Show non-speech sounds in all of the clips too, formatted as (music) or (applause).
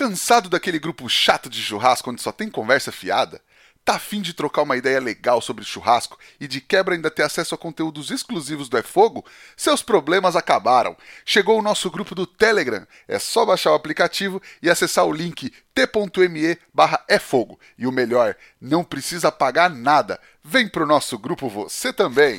Cansado daquele grupo chato de churrasco onde só tem conversa fiada? Tá afim de trocar uma ideia legal sobre churrasco e de quebra ainda ter acesso a conteúdos exclusivos do É Fogo? Seus problemas acabaram. Chegou o nosso grupo do Telegram. É só baixar o aplicativo e acessar o link t.me barra é. E o melhor, não precisa pagar nada. Vem pro nosso grupo você também.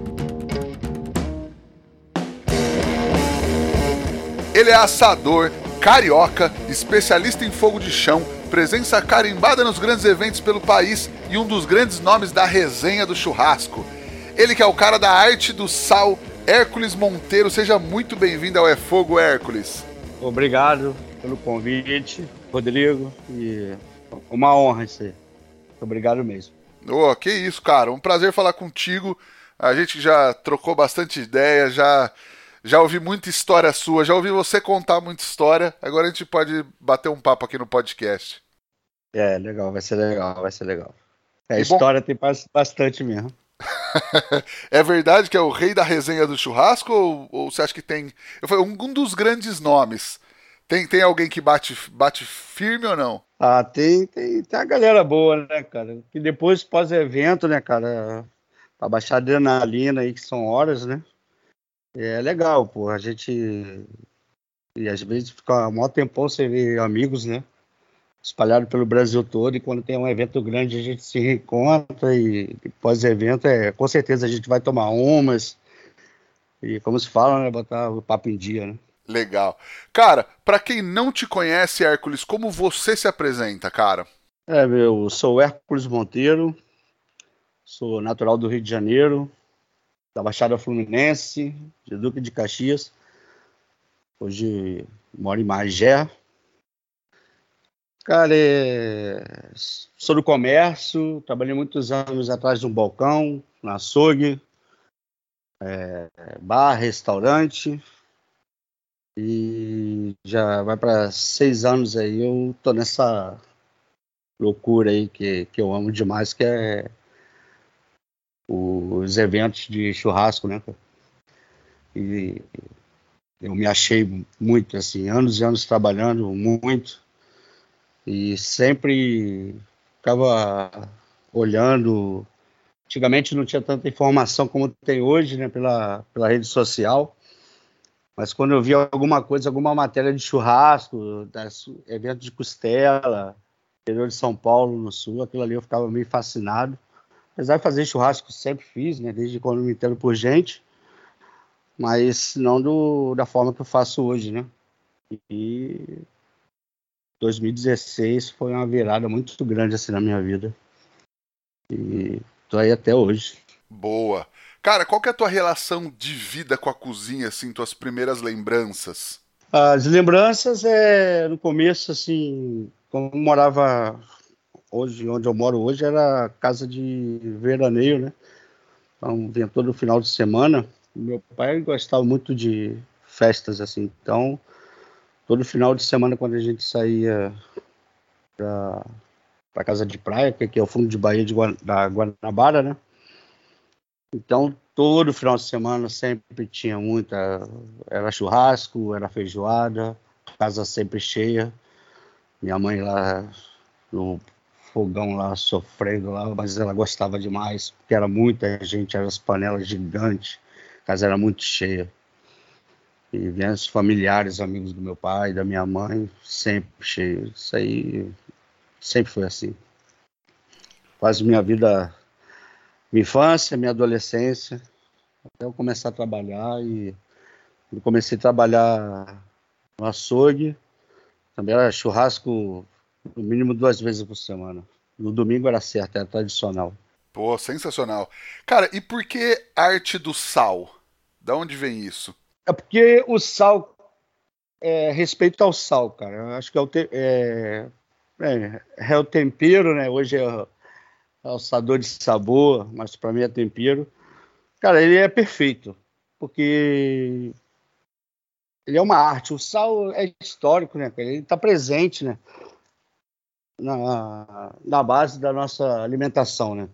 Ele é assador, carioca, especialista em fogo de chão, presença carimbada nos grandes eventos pelo país e um dos grandes nomes da resenha do churrasco. Ele que é o cara da arte do sal, Hércules Monteiro. Seja muito bem-vindo ao É Fogo, Hércules. Obrigado pelo convite, Rodrigo. E uma honra isso aí. Obrigado mesmo. Oh, que isso, cara. Um prazer falar contigo. A gente já trocou bastante ideia, já já ouvi muita história sua, já ouvi você contar muita história. Agora a gente pode bater um papo aqui no podcast. É, legal, vai ser legal, vai ser legal. É, a história bom... tem bastante mesmo. (laughs) é verdade que é o rei da resenha do churrasco ou, ou você acha que tem. Foi um, um dos grandes nomes. Tem, tem alguém que bate, bate firme ou não? Ah, tem, tem, tem a galera boa, né, cara? Que depois, pós-evento, né, cara? Pra baixar adrenalina aí, que são horas, né? É legal, pô. A gente. E às vezes fica um maior tempão sem ver amigos, né? Espalhado pelo Brasil todo. E quando tem um evento grande, a gente se reencontra. E pós-evento, é, com certeza a gente vai tomar umas. E como se fala, né? Botar o papo em dia, né? Legal. Cara, para quem não te conhece, Hércules, como você se apresenta, cara? É, eu sou Hércules Monteiro, sou natural do Rio de Janeiro, da Baixada Fluminense, de Duque de Caxias. Hoje moro em Magé. Cara, é... sou do comércio, trabalhei muitos anos atrás de um balcão, na açougue, é... bar, restaurante. E já vai para seis anos aí, eu tô nessa loucura aí que, que eu amo demais, que é os eventos de churrasco, né? E eu me achei muito, assim, anos e anos trabalhando muito e sempre ficava olhando. Antigamente não tinha tanta informação como tem hoje, né, pela, pela rede social. Mas quando eu via alguma coisa, alguma matéria de churrasco, das, evento de costela, interior de São Paulo, no sul, aquilo ali eu ficava meio fascinado. Apesar de fazer churrasco, sempre fiz, né? Desde quando me entendo por gente. Mas não do, da forma que eu faço hoje, né? E 2016 foi uma virada muito grande assim na minha vida. E tô aí até hoje. Boa. Cara, qual que é a tua relação de vida com a cozinha, assim, tuas primeiras lembranças? As lembranças é no começo, assim, como morava hoje, onde eu moro hoje, era casa de veraneio, né? Então, vinha todo final de semana. Meu pai gostava muito de festas, assim. Então, todo final de semana, quando a gente saía para para casa de praia, que é o fundo de Bahia de da Guanabara, né? Então, todo final de semana sempre tinha muita. Era churrasco, era feijoada, casa sempre cheia. Minha mãe lá no fogão lá, sofrendo lá, mas ela gostava demais, porque era muita gente, eram as panelas gigantes, a casa era muito cheia. E vinham os familiares, amigos do meu pai, da minha mãe, sempre cheio. Isso aí sempre foi assim. Quase minha vida, minha infância, minha adolescência, até eu começar a trabalhar e eu comecei a trabalhar no açougue, também era churrasco no mínimo duas vezes por semana. No domingo era certo, era tradicional. Pô, sensacional. Cara, e por que arte do sal? Da onde vem isso? É porque o sal é respeito ao sal, cara. Eu acho que é, é é, é o tempero, né? Hoje é alçador de sabor, mas para mim é tempero. Cara, ele é perfeito, porque ele é uma arte. O sal é histórico, né? Ele está presente, né? Na, na base da nossa alimentação, né?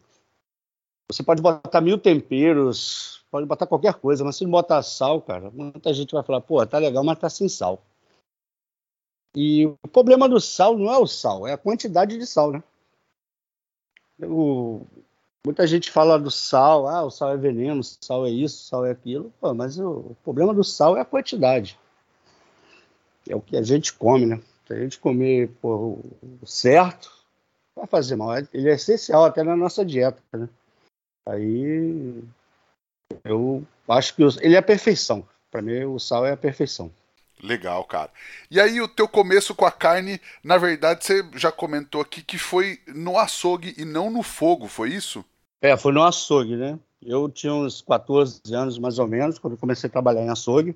Você pode botar mil temperos, pode botar qualquer coisa, mas se não botar sal, cara, muita gente vai falar, pô, tá legal, mas tá sem sal. E o problema do sal não é o sal, é a quantidade de sal, né? O, muita gente fala do sal, ah, o sal é veneno, sal é isso, sal é aquilo, pô, mas o, o problema do sal é a quantidade. É o que a gente come, né? Se a gente comer pô, o certo, vai fazer mal. Ele é essencial até na nossa dieta, né? Aí eu acho que ele é a perfeição. Para mim, o sal é a perfeição. Legal, cara. E aí, o teu começo com a carne, na verdade, você já comentou aqui que foi no açougue e não no fogo, foi isso? É, foi no açougue, né? Eu tinha uns 14 anos, mais ou menos, quando comecei a trabalhar em açougue.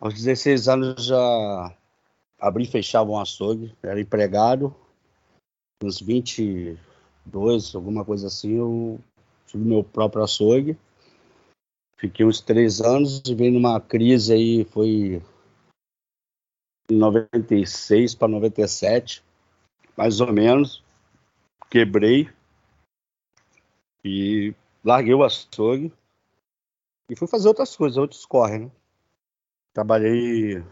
Aos 16 anos já abri e fechava um açougue, era empregado. Uns 22, alguma coisa assim, eu tive meu próprio açougue. Fiquei uns três anos e veio numa crise aí, foi em 96 para 97, mais ou menos. Quebrei e larguei o açougue e fui fazer outras coisas, outros corre, né? Trabalhei,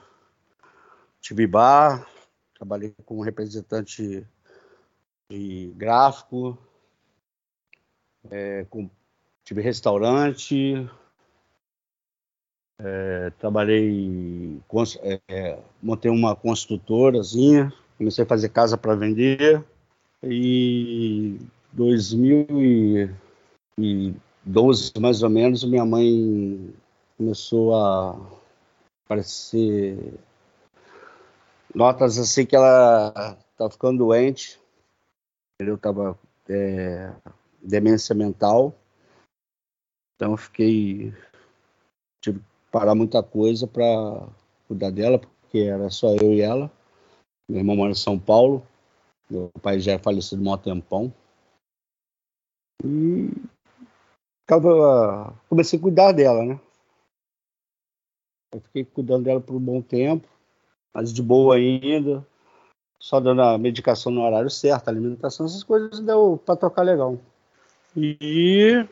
tive bar, trabalhei como representante de gráfico, é, com, tive restaurante, é, trabalhei, é, montei uma construtorazinha, comecei a fazer casa para vender e 2012 mais ou menos minha mãe começou a aparecer notas assim que ela estava ficando doente, eu estava é, demência mental. Então fiquei tive que parar muita coisa para cuidar dela, porque era só eu e ela. Meu irmão mora em São Paulo. Meu pai já é falecido há um tempão. E tava, comecei a cuidar dela, né? Eu fiquei cuidando dela por um bom tempo, mas de boa ainda, só dando a medicação no horário certo, alimentação, essas coisas deu para tocar legal. E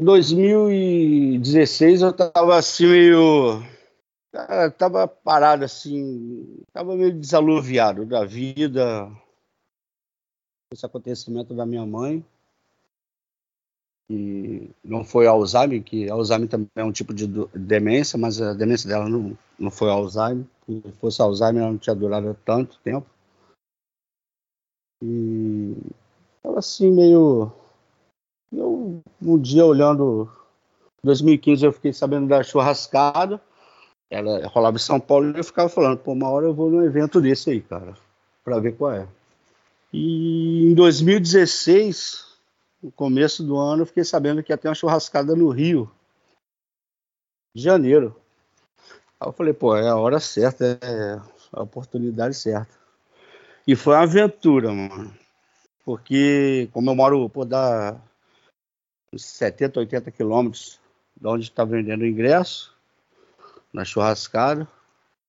em 2016 eu tava assim meio. Tava parado assim, tava meio desaluviado da vida, esse acontecimento da minha mãe. E não foi Alzheimer, que Alzheimer também é um tipo de demência, mas a demência dela não, não foi Alzheimer. Se fosse Alzheimer, ela não tinha durado tanto tempo. E tava assim meio eu, um dia, olhando 2015, eu fiquei sabendo da churrascada. Ela rolava em São Paulo e eu ficava falando, pô, uma hora eu vou num evento desse aí, cara, para ver qual é. E em 2016, no começo do ano, eu fiquei sabendo que ia ter uma churrascada no Rio de Janeiro. Aí eu falei, pô, é a hora certa, é a oportunidade certa. E foi uma aventura, mano. Porque, como eu moro, pô, uns 70, 80 quilômetros de onde está vendendo o ingresso, na churrascada,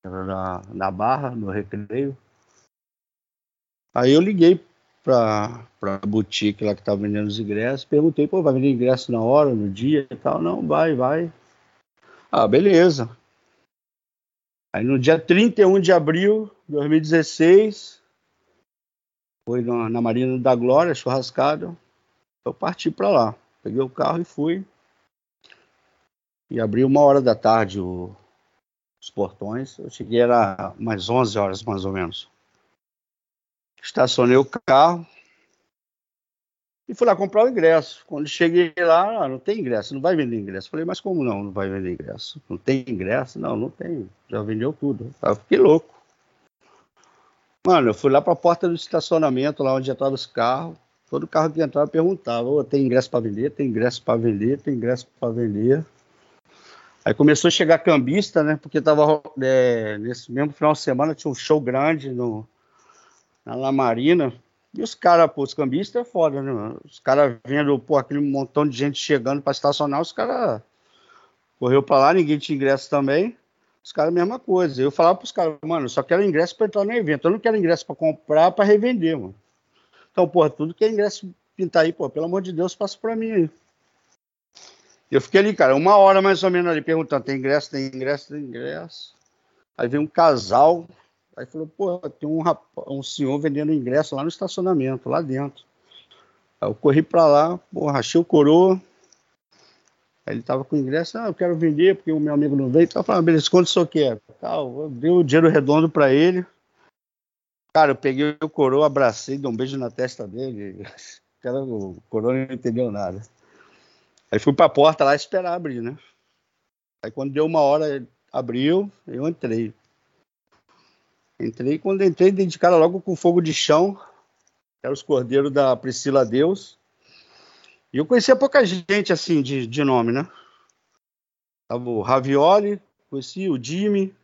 na, na Barra, no Recreio. Aí eu liguei para a boutique lá que estava vendendo os ingressos, perguntei, pô, vai vender ingresso na hora, no dia e tal? Não, vai, vai. Ah, beleza. Aí no dia 31 de abril de 2016, foi na, na Marina da Glória, churrascada, eu parti para lá. Peguei o carro e fui. E abri uma hora da tarde o, os portões. Eu cheguei, era umas 11 horas mais ou menos. Estacionei o carro e fui lá comprar o ingresso. Quando cheguei lá, ah, não tem ingresso, não vai vender ingresso. Falei, mas como não, não vai vender ingresso? Não tem ingresso? Não, não tem. Já vendeu tudo. Eu fiquei louco. Mano, eu fui lá para a porta do estacionamento, lá onde entravam os carros. Todo carro que entrava perguntava: oh, tem ingresso para vender? Tem ingresso para vender? Tem ingresso para vender? Aí começou a chegar cambista, né? Porque tava é, nesse mesmo final de semana tinha um show grande no, na Lamarina. E os caras, pô, os cambistas é foda, né? Mano? Os caras vendo, pô, aquele montão de gente chegando para estacionar, os caras correu para lá, ninguém tinha ingresso também. Os caras, mesma coisa. Eu falava pros caras, mano, eu só quero ingresso para entrar no evento. Eu não quero ingresso para comprar, para revender, mano. Então, porra, tudo que é ingresso pintar aí, pô, pelo amor de Deus, passa para mim aí. Eu fiquei ali, cara, uma hora mais ou menos ali perguntando: tem ingresso, tem ingresso, tem ingresso. Aí veio um casal, aí falou: pô, tem um, rapaz, um senhor vendendo ingresso lá no estacionamento, lá dentro. Aí eu corri para lá, pô, rachei o coroa. Aí ele tava com ingresso, ah, eu quero vender porque o meu amigo não veio. Então eu falei, ah, beleza, quanto o senhor quer? Tal, eu dei o dinheiro redondo para ele. Cara, eu peguei o coroa, abracei, dei um beijo na testa dele. (laughs) Cara, o coroa não entendeu nada. Aí fui pra porta lá esperar abrir, né? Aí quando deu uma hora, abriu, eu entrei. Entrei, quando entrei, dei de cara logo com fogo de chão. Era os cordeiros da Priscila Deus. E eu conhecia pouca gente, assim, de, de nome, né? Tava o Ravioli, conheci o Jimmy,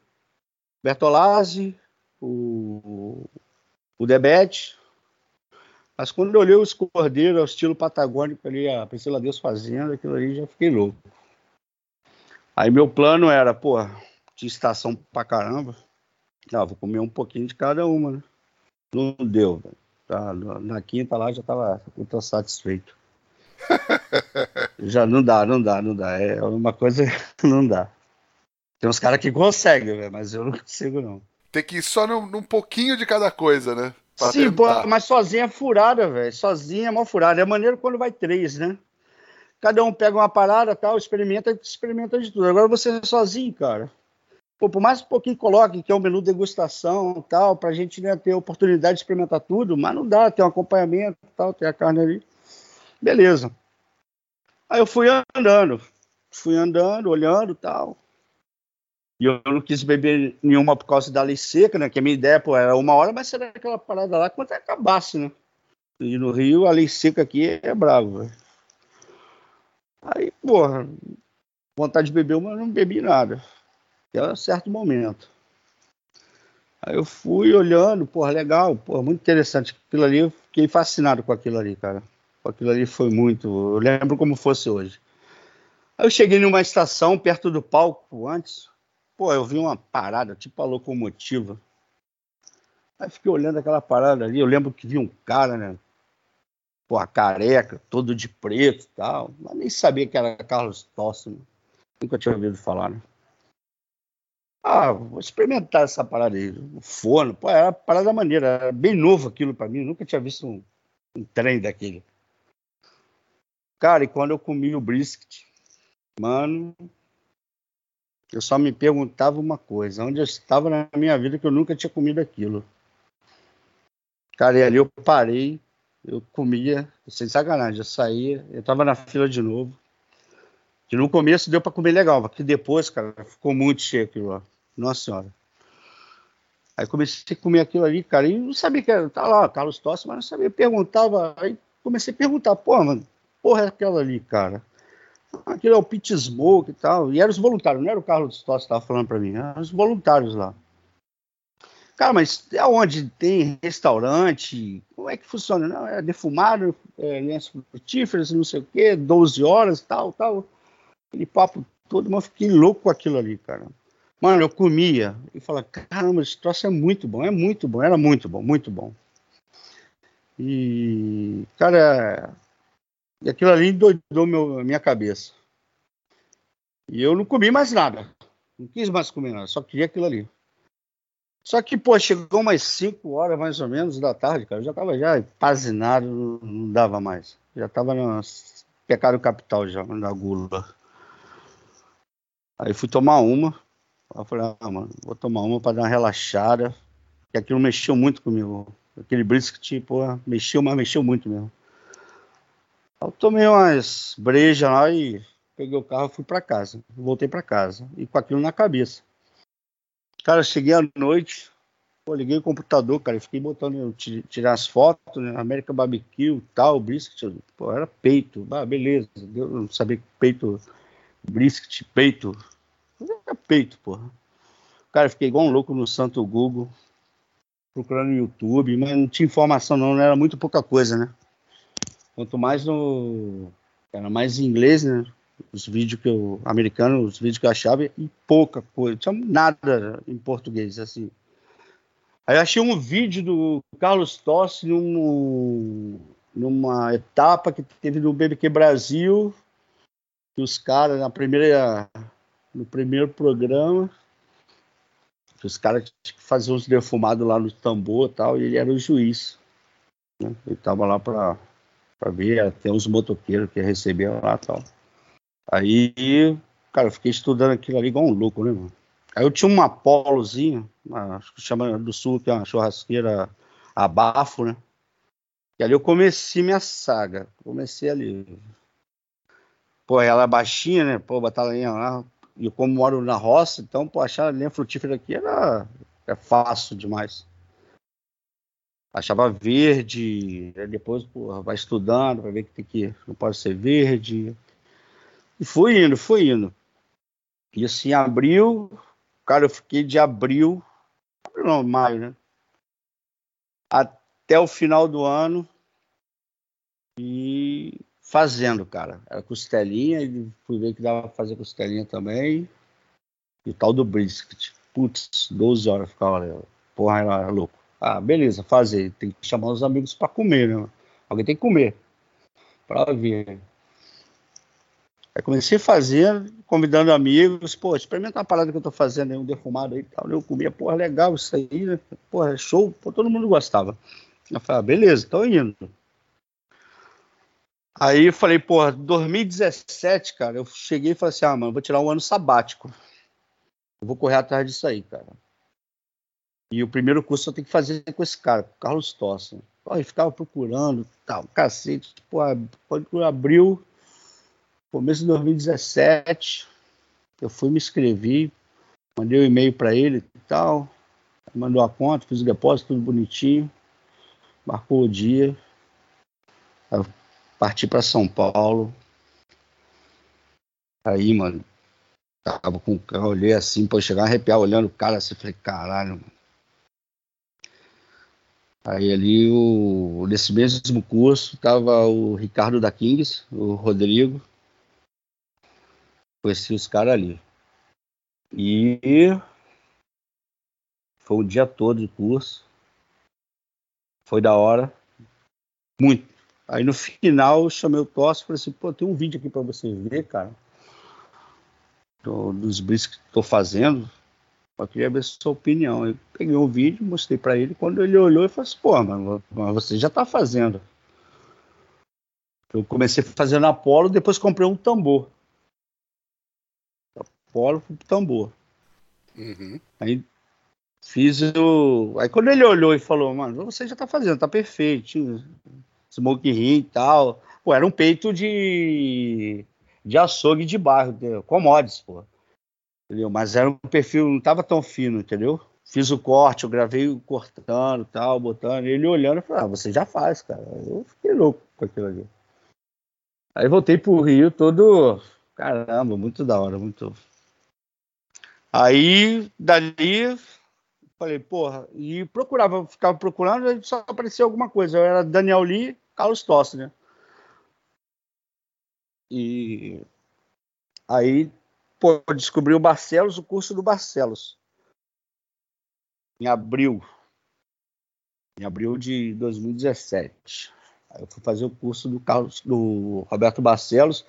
Bertolazzi, o, o Debete, mas quando eu olhei os cordeiros ao estilo patagônico ali, a Priscila Deus fazendo, aquilo ali já fiquei louco. Aí meu plano era, pô, de estação pra caramba. Ah, vou comer um pouquinho de cada uma, né? Não deu, velho. Tá, na quinta lá já tava muito satisfeito. já não dá, não dá, não dá. É uma coisa que (laughs) não dá. Tem uns caras que conseguem, velho, mas eu não consigo, não. Tem que ir só num, num pouquinho de cada coisa, né? Sim, pô, mas sozinha é furada, velho. Sozinha é mó furada. É maneiro quando vai três, né? Cada um pega uma parada, tal, experimenta, experimenta de tudo. Agora você é sozinho, cara. Pô, por mais um pouquinho coloque que é um menu degustação, tal, pra gente né, ter a oportunidade de experimentar tudo, mas não dá, tem um acompanhamento, tal, tem a carne ali. Beleza. Aí eu fui andando, fui andando, olhando, tal. E eu não quis beber nenhuma por causa da lei seca, né? Que a minha ideia, pô, era uma hora, mas será aquela parada lá quando acabasse, né? E no Rio, a lei seca aqui é velho. Aí, porra, vontade de beber eu não bebi nada. Até um certo momento. Aí eu fui olhando, porra, legal, porra, muito interessante. Aquilo ali, eu fiquei fascinado com aquilo ali, cara. Aquilo ali foi muito. Eu lembro como fosse hoje. Aí eu cheguei numa estação perto do palco antes, Pô, eu vi uma parada, tipo a locomotiva. Aí fiquei olhando aquela parada ali. Eu lembro que vi um cara, né? Pô, careca, todo de preto e tal. Mas nem sabia que era Carlos Tosso. Nunca tinha ouvido falar, né? Ah, vou experimentar essa parada aí. O forno, pô, era uma parada maneira. Era bem novo aquilo para mim. nunca tinha visto um, um trem daquele. Cara, e quando eu comi o brisket, mano, eu só me perguntava uma coisa: onde eu estava na minha vida que eu nunca tinha comido aquilo? Cara, e ali eu parei, eu comia, sem sacanagem, eu saía, eu estava na fila de novo. Que no começo deu para comer legal, porque depois, cara, ficou muito cheio aquilo lá. Nossa Senhora. Aí comecei a comer aquilo ali, cara, e não sabia que era, tá lá, Carlos Tossi, mas não sabia, perguntava, aí comecei a perguntar, pô, mano, porra é aquela ali, cara? aquilo é o pit smoke e tal. E eram os voluntários, não era o Carlos Tossi que estava falando para mim, eram os voluntários lá. Cara, mas é onde tem restaurante? Como é que funciona? Não, é defumado, é lenço frutíferos, não sei o quê, 12 horas, tal, tal. Aquele papo todo, mas eu fiquei louco com aquilo ali, cara. Mano, eu comia e falava, caramba, esse troço é muito bom, é muito bom, era muito bom, muito bom. E, cara, aquilo ali doidou meu, minha cabeça. E eu não comi mais nada. Não quis mais comer nada, só queria aquilo ali. Só que, pô, chegou umas 5 horas mais ou menos da tarde, cara. Eu já tava já empazinado, não, dava mais. Já tava no pecado capital já, na gula. Aí fui tomar uma. Eu falei, ah, mano, vou tomar uma para dar uma relaxada. Porque aquilo mexeu muito comigo. Aquele brisket, pô, mexeu, mas mexeu muito mesmo. Eu tomei umas brejas lá e peguei o carro e fui para casa. Voltei para casa. E com aquilo na cabeça. Cara, cheguei à noite, pô, liguei o computador, cara, e fiquei botando, tirar as fotos, né? América Barbecue, tal, brisket, pô, era peito. Ah, beleza, eu não sabia que peito, brisket, peito. Era peito, porra. Cara, fiquei igual um louco no santo Google. procurando no YouTube, mas não tinha informação não, era muito pouca coisa, né? Quanto mais no. Era mais em inglês, né? Os vídeos que eu. americanos, os vídeos que eu achava, e pouca coisa. Não tinha nada em português, assim. Aí eu achei um vídeo do Carlos Tossi num, numa etapa que teve no BBQ Brasil, que os caras, na primeira. No primeiro programa, os caras faziam uns defumados lá no tambor e tal, e ele era o juiz. Né? Ele tava lá para ver, tem uns motoqueiros que recebiam lá e tal. Aí, cara, eu fiquei estudando aquilo ali igual um louco, né, mano? Aí eu tinha uma polozinha, acho que chama do sul, que é uma churrasqueira a bafo, né? E ali eu comecei minha saga. Comecei ali. Pô, ela é baixinha, né? Pô, botar lenha lá. E como moro na roça, então, pô, achar lenha frutífera aqui era é fácil demais achava verde, depois porra, vai estudando para ver que tem que não pode ser verde. E fui indo, fui indo. E assim, abril, cara, eu fiquei de abril, não, maio, né? Até o final do ano e fazendo, cara. Era costelinha, e fui ver que dava pra fazer costelinha também. E o tal do brisket. Putz, 12 horas ficava ali. Porra, era louco. Ah, beleza, fazer. Tem que chamar os amigos para comer, né? Alguém tem que comer para ver. Aí comecei a fazer, convidando amigos, pô, experimenta uma parada que eu tô fazendo aí, um defumado aí e tal. Eu comia, porra, legal isso aí, né? Porra, show, pô, todo mundo gostava. Eu falei, ah, beleza, tô indo. Aí eu falei, porra, 2017, cara, eu cheguei e falei assim, ah, mano, vou tirar um ano sabático. Eu vou correr atrás disso aí, cara. E o primeiro curso eu tenho que fazer com esse cara, com o Carlos Tossa. E ficava procurando, tal, cacete. Pô, quando abriu, começo de 2017, eu fui me inscrevi, mandei um e-mail para ele e tal, mandou a conta, fiz o depósito, tudo bonitinho, marcou o dia, parti para São Paulo. Aí, mano, tava com eu olhei assim, pô, chegar a arrepiar olhando o cara assim, falei, caralho, mano Aí ali, o, nesse mesmo curso, estava o Ricardo da Kings, o Rodrigo. Conheci os caras ali. E foi o dia todo de curso. Foi da hora. Muito. Aí no final eu chamei o Tosse e falei assim, pô, tem um vídeo aqui para você ver, cara. Do, dos brisks que estou fazendo. Eu queria ver sua opinião. Eu peguei um vídeo, mostrei para ele. Quando ele olhou, eu falei assim: pô, mas você já tá fazendo. Eu comecei fazendo Apolo, depois comprei um tambor. Apolo pro tambor. Uhum. Aí fiz o. Aí quando ele olhou e falou, mano, você já tá fazendo, tá perfeito. Smoke ring e tal. Pô, era um peito de. de açougue de barro, commodities, pô. Entendeu? Mas era um perfil, não estava tão fino, entendeu? Fiz o corte, eu gravei cortando tal, botando. Ele olhando e falou: ah, você já faz, cara. Eu fiquei louco com aquilo ali. Aí voltei pro Rio todo. Caramba, muito da hora, muito. Aí, dali, falei, porra, e procurava, ficava procurando, só aparecia alguma coisa. Eu era Daniel Lee, Carlos Tossi, né? E aí pô, descobri o Barcelos, o curso do Barcelos. Em abril. Em abril de 2017. Aí eu fui fazer o curso do Carlos, do Roberto Barcelos,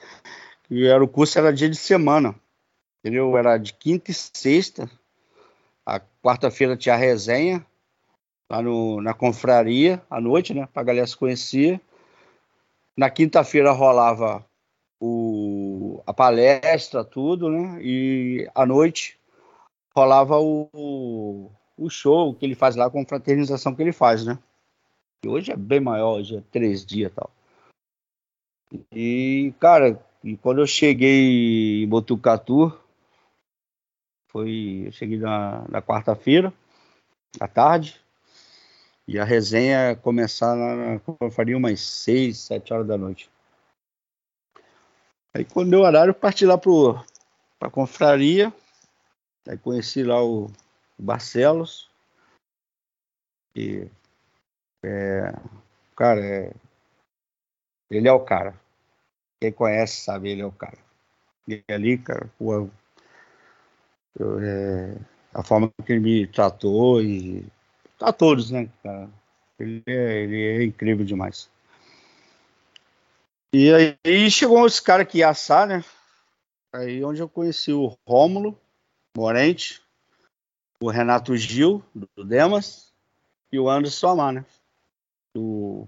que era o curso era dia de semana. Entendeu? Era de quinta e sexta. A quarta-feira tinha a resenha lá no, na confraria à noite, né? Pra galera se conhecer. Na quinta-feira rolava o, a palestra, tudo, né? E à noite rolava o, o show que ele faz lá com a fraternização que ele faz, né? E hoje é bem maior, hoje é três dias e tal. E, cara, e quando eu cheguei em Botucatu, foi, eu cheguei na, na quarta-feira, à tarde, e a resenha começar na, eu faria umas seis, sete horas da noite. Aí quando deu horário, parti lá pro, pra confraria. Aí conheci lá o, o Barcelos. E, é, cara, é, ele é o cara. Quem conhece sabe, ele é o cara. E ali, cara, pô, eu, é, a forma que ele me tratou e a todos, né, cara? Ele é, ele é incrível demais. E aí chegou esse cara que ia assar, né? Aí onde eu conheci o Rômulo Morente, o Renato Gil, do Demas, e o Anderson Amar, né? O,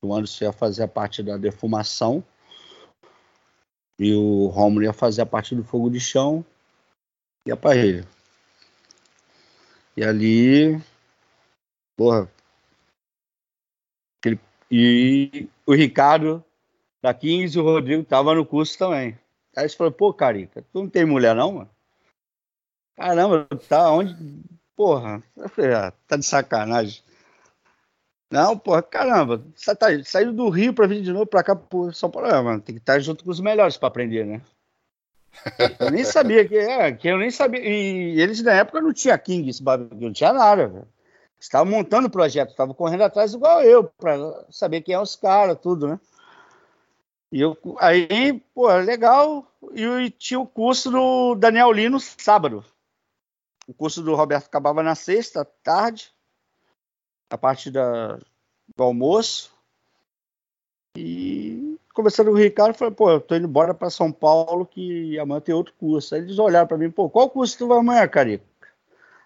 o Anderson ia fazer a parte da defumação e o Rômulo ia fazer a parte do fogo de chão e a parrilha. E ali, porra, e o Ricardo da 15 e o Rodrigo tava no curso também. Aí você falou, pô, Carica, tu não tem mulher não, mano? Caramba, tá onde? Porra, ah, tá de sacanagem. Não, porra, caramba, você tá saindo do Rio pra vir de novo pra cá pro São Paulo, ah, mano, tem que estar junto com os melhores pra aprender, né? Eu nem sabia que, é, que eu nem sabia. E eles na época não tinha King, esse não tinha nada, velho. Estavam montando o projeto, estavam correndo atrás igual eu, para saber quem é os caras, tudo, né? E eu, aí, pô, legal. E tinha o curso do Daniel Lino sábado. O curso do Roberto acabava na sexta, tarde, a parte da, do almoço. E conversando com o Ricardo, falei, pô, eu tô indo embora para São Paulo que amanhã tem outro curso. Aí eles olharam para mim, pô, qual curso tu vai amanhã, Carica?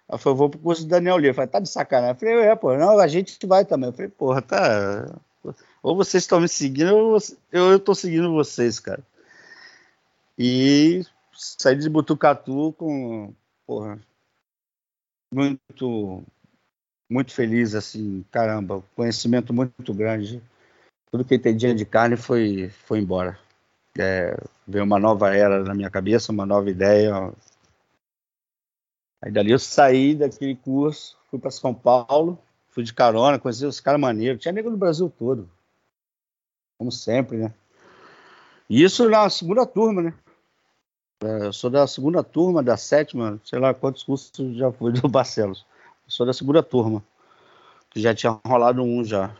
Ela falou, vou pro curso do Daniel Lino. Eu falei, tá de sacanagem. Eu falei, é, pô, não, a gente vai também. Eu falei, porra, tá ou vocês estão me seguindo, ou eu estou seguindo vocês, cara. E saí de Butucatu com, porra, muito, muito feliz, assim, caramba, conhecimento muito grande. Tudo que entendia de carne foi, foi embora. É, veio uma nova era na minha cabeça, uma nova ideia. Aí dali eu saí daquele curso, fui para São Paulo, fui de carona, conheci os caras maneiros. Tinha nego do Brasil todo como sempre, né? E isso na segunda turma, né? É, eu sou da segunda turma, da sétima, sei lá quantos cursos já fui do (laughs) Barcelos. Eu sou da segunda turma, que já tinha rolado um já.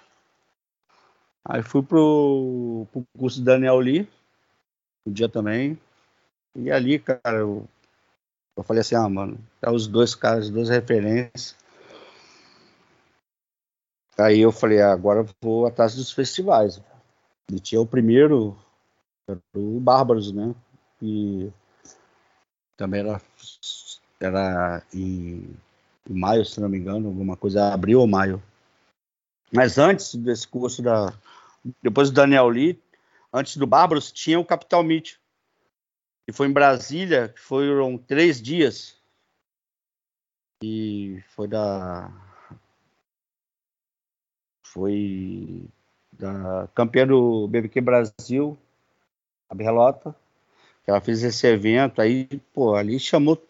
Aí fui pro, pro curso do Daniel Lee, um dia também. E ali, cara, eu, eu falei assim, ah, mano, é os dois caras, duas referências. Aí eu falei, ah, agora vou atrás dos festivais. E tinha o primeiro, o Bárbaros, né? E também era, era em, em maio, se não me engano, alguma coisa, abril ou maio. Mas antes desse curso da. Depois do Daniel Lee, antes do Bárbaros, tinha o Capital Meet. E foi em Brasília, foram três dias. E foi da. Foi da campeã do BBQ Brasil, a Berlota, que ela fez esse evento aí, pô, ali chamou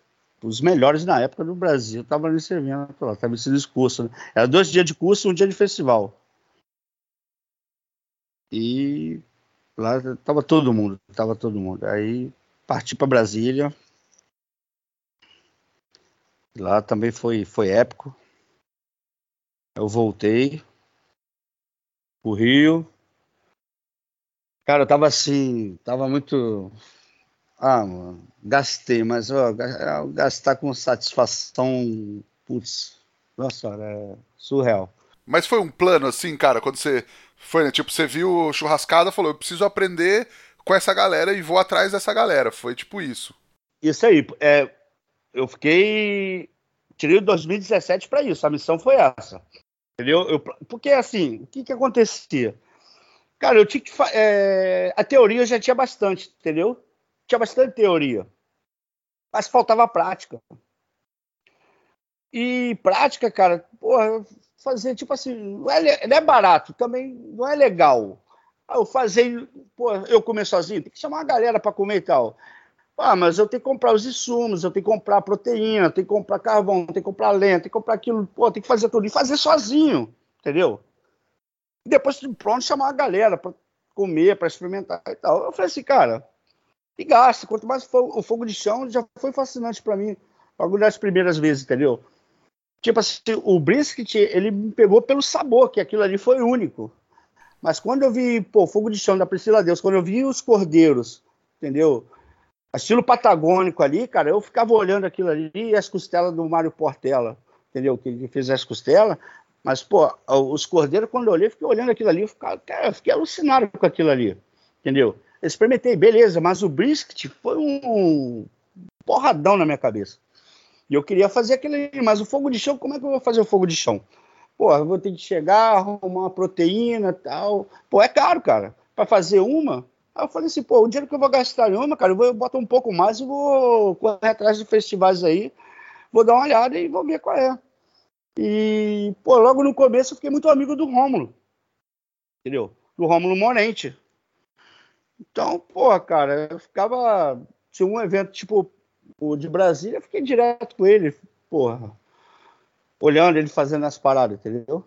os melhores na época do Brasil, tava nesse evento lá, tava nesse discurso, né? Era dois dias de curso e um dia de festival. E lá tava todo mundo, tava todo mundo. Aí parti para Brasília. Lá também foi, foi épico. Eu voltei, o Rio. Cara, eu tava assim, tava muito. Ah, mano, gastei, mas ó, gastar com satisfação, putz, nossa, é surreal. Mas foi um plano assim, cara, quando você foi, né? Tipo, você viu churrascada, falou, eu preciso aprender com essa galera e vou atrás dessa galera. Foi tipo isso. Isso aí, é, eu fiquei. Tirei o 2017 para isso, a missão foi essa. Entendeu? Eu, porque assim, o que, que acontecia? Cara, eu tinha que. É, a teoria eu já tinha bastante, entendeu? Tinha bastante teoria. Mas faltava prática. E prática, cara, porra, fazer tipo assim, não é, não é barato, também não é legal. Eu fazer, pô, eu comer sozinho, tem que chamar uma galera para comer e tal. Ah, mas eu tenho que comprar os insumos, eu tenho que comprar proteína, tenho que comprar carvão, tenho que comprar lenha, tenho que comprar aquilo, pô, tem que fazer tudo. E fazer sozinho, entendeu? E depois, pronto, chamar a galera para comer, para experimentar e tal. Eu falei assim, cara, e gasta. Quanto mais o fogo de chão já foi fascinante para mim, logo das primeiras vezes, entendeu? Tipo assim, o brisket, ele me pegou pelo sabor, que aquilo ali foi único. Mas quando eu vi, pô, Fogo de Chão da Priscila Deus, quando eu vi os cordeiros, entendeu? Estilo patagônico ali, cara, eu ficava olhando aquilo ali e as costelas do Mário Portela, entendeu? Que ele fez as costelas. Mas, pô, os cordeiros, quando eu olhei, fiquei olhando aquilo ali, eu, ficava, cara, eu fiquei alucinado com aquilo ali, entendeu? Eu experimentei, beleza, mas o brisket foi um porradão na minha cabeça. E eu queria fazer aquele, mas o fogo de chão, como é que eu vou fazer o fogo de chão? Pô, eu vou ter que chegar, arrumar uma proteína tal. Pô, é caro, cara. Para fazer uma. Aí eu falei assim, pô, o dinheiro que eu vou gastar em uma, cara, eu vou botar um pouco mais e vou correr atrás de festivais aí, vou dar uma olhada e vou ver qual é. E, pô, logo no começo eu fiquei muito amigo do Rômulo. Entendeu? Do Rômulo Morente. Então, pô, cara, eu ficava. Tinha um evento tipo o de Brasília, eu fiquei direto com ele, porra. Olhando ele fazendo as paradas, entendeu?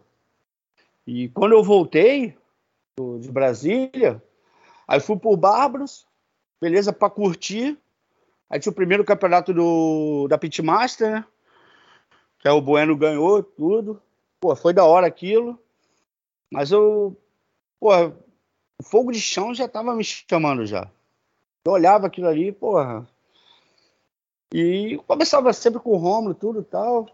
E quando eu voltei de Brasília, aí fui pro Bárbaros, beleza, pra curtir. Aí tinha o primeiro campeonato do, da Pitmaster, né? que o Bueno ganhou tudo. Pô, foi da hora aquilo. Mas eu, pô, o fogo de chão já tava me chamando já. Eu olhava aquilo ali, porra. E começava sempre com o Romulo, tudo tal.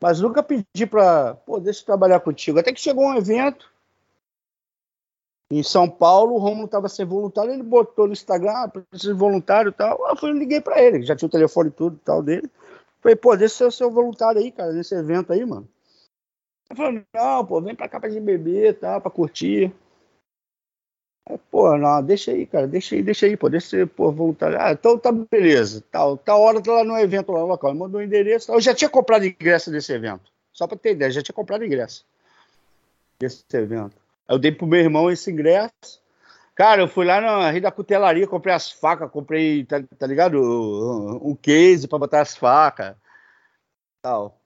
Mas nunca pedi pra, pô, deixa eu trabalhar contigo. Até que chegou um evento em São Paulo, o Romulo tava sem voluntário, ele botou no Instagram, ah, preciso de voluntário e tal. Eu fui, liguei pra ele, já tinha o telefone e tudo tal dele. Falei, pô, deixa eu ser o seu voluntário aí, cara, nesse evento aí, mano. Ele falou, não, pô, vem pra cá pra gente beber, tá, pra curtir. Aí, pô, não, deixa aí, cara, deixa aí, deixa aí, pô, deixa ser, pô, voluntário. Ah, então tá beleza, tal, tá, hora tá lá no evento lá local. Ele mandou o endereço, eu já tinha comprado ingresso desse evento, só pra ter ideia, já tinha comprado ingresso desse evento. Aí eu dei pro meu irmão esse ingresso, Cara, eu fui lá na Rio da Cutelaria, comprei as facas, comprei, tá, tá ligado? Um case pra botar as facas. Tal.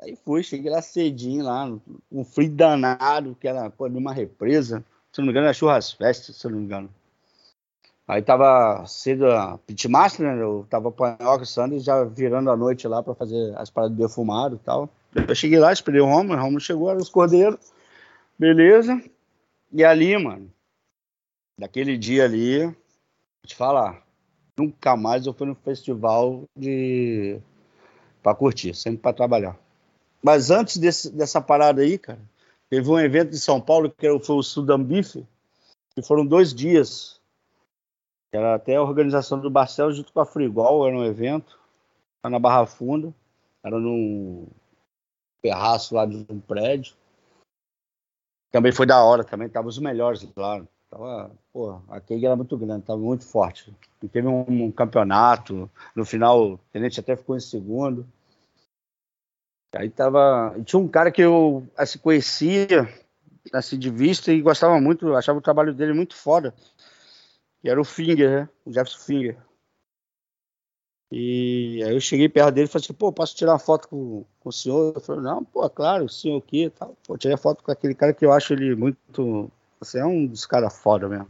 Aí fui, cheguei lá cedinho, lá, um frio danado, que era pô, numa represa. Se não me engano, era Churras Fest, se não me engano. Aí tava cedo a Pitmaster, né? Eu tava panhoca e já virando a noite lá pra fazer as paradas de defumado e tal. Eu cheguei lá, esperei o Romulo, o Romulo chegou, era os cordeiros. Beleza. E ali, mano, daquele dia ali, vou te falar, nunca mais eu fui no festival de para curtir, sempre para trabalhar. Mas antes desse, dessa parada aí, cara, teve um evento em São Paulo que foi o Sudambife, que foram dois dias. Era até a organização do Barcelos junto com a Frigol, era um evento, na Barra Funda, era num terraço lá de um prédio. Também foi da hora, também tava os melhores lá. Tava, pô, a Keg era muito grande, tava muito forte. E teve um, um, campeonato, no final o Tenente até ficou em segundo. Aí tava. Tinha um cara que eu assim, conhecia assim, de vista e gostava muito, achava o trabalho dele muito foda. Que era o Finger, né? O Jefferson Finger. E aí eu cheguei perto dele e falei assim, pô, posso tirar uma foto com, com o senhor? Ele falou, não, pô, claro, o senhor aqui tal. Pô, tirei a foto com aquele cara que eu acho ele muito você é um dos caras foda mesmo.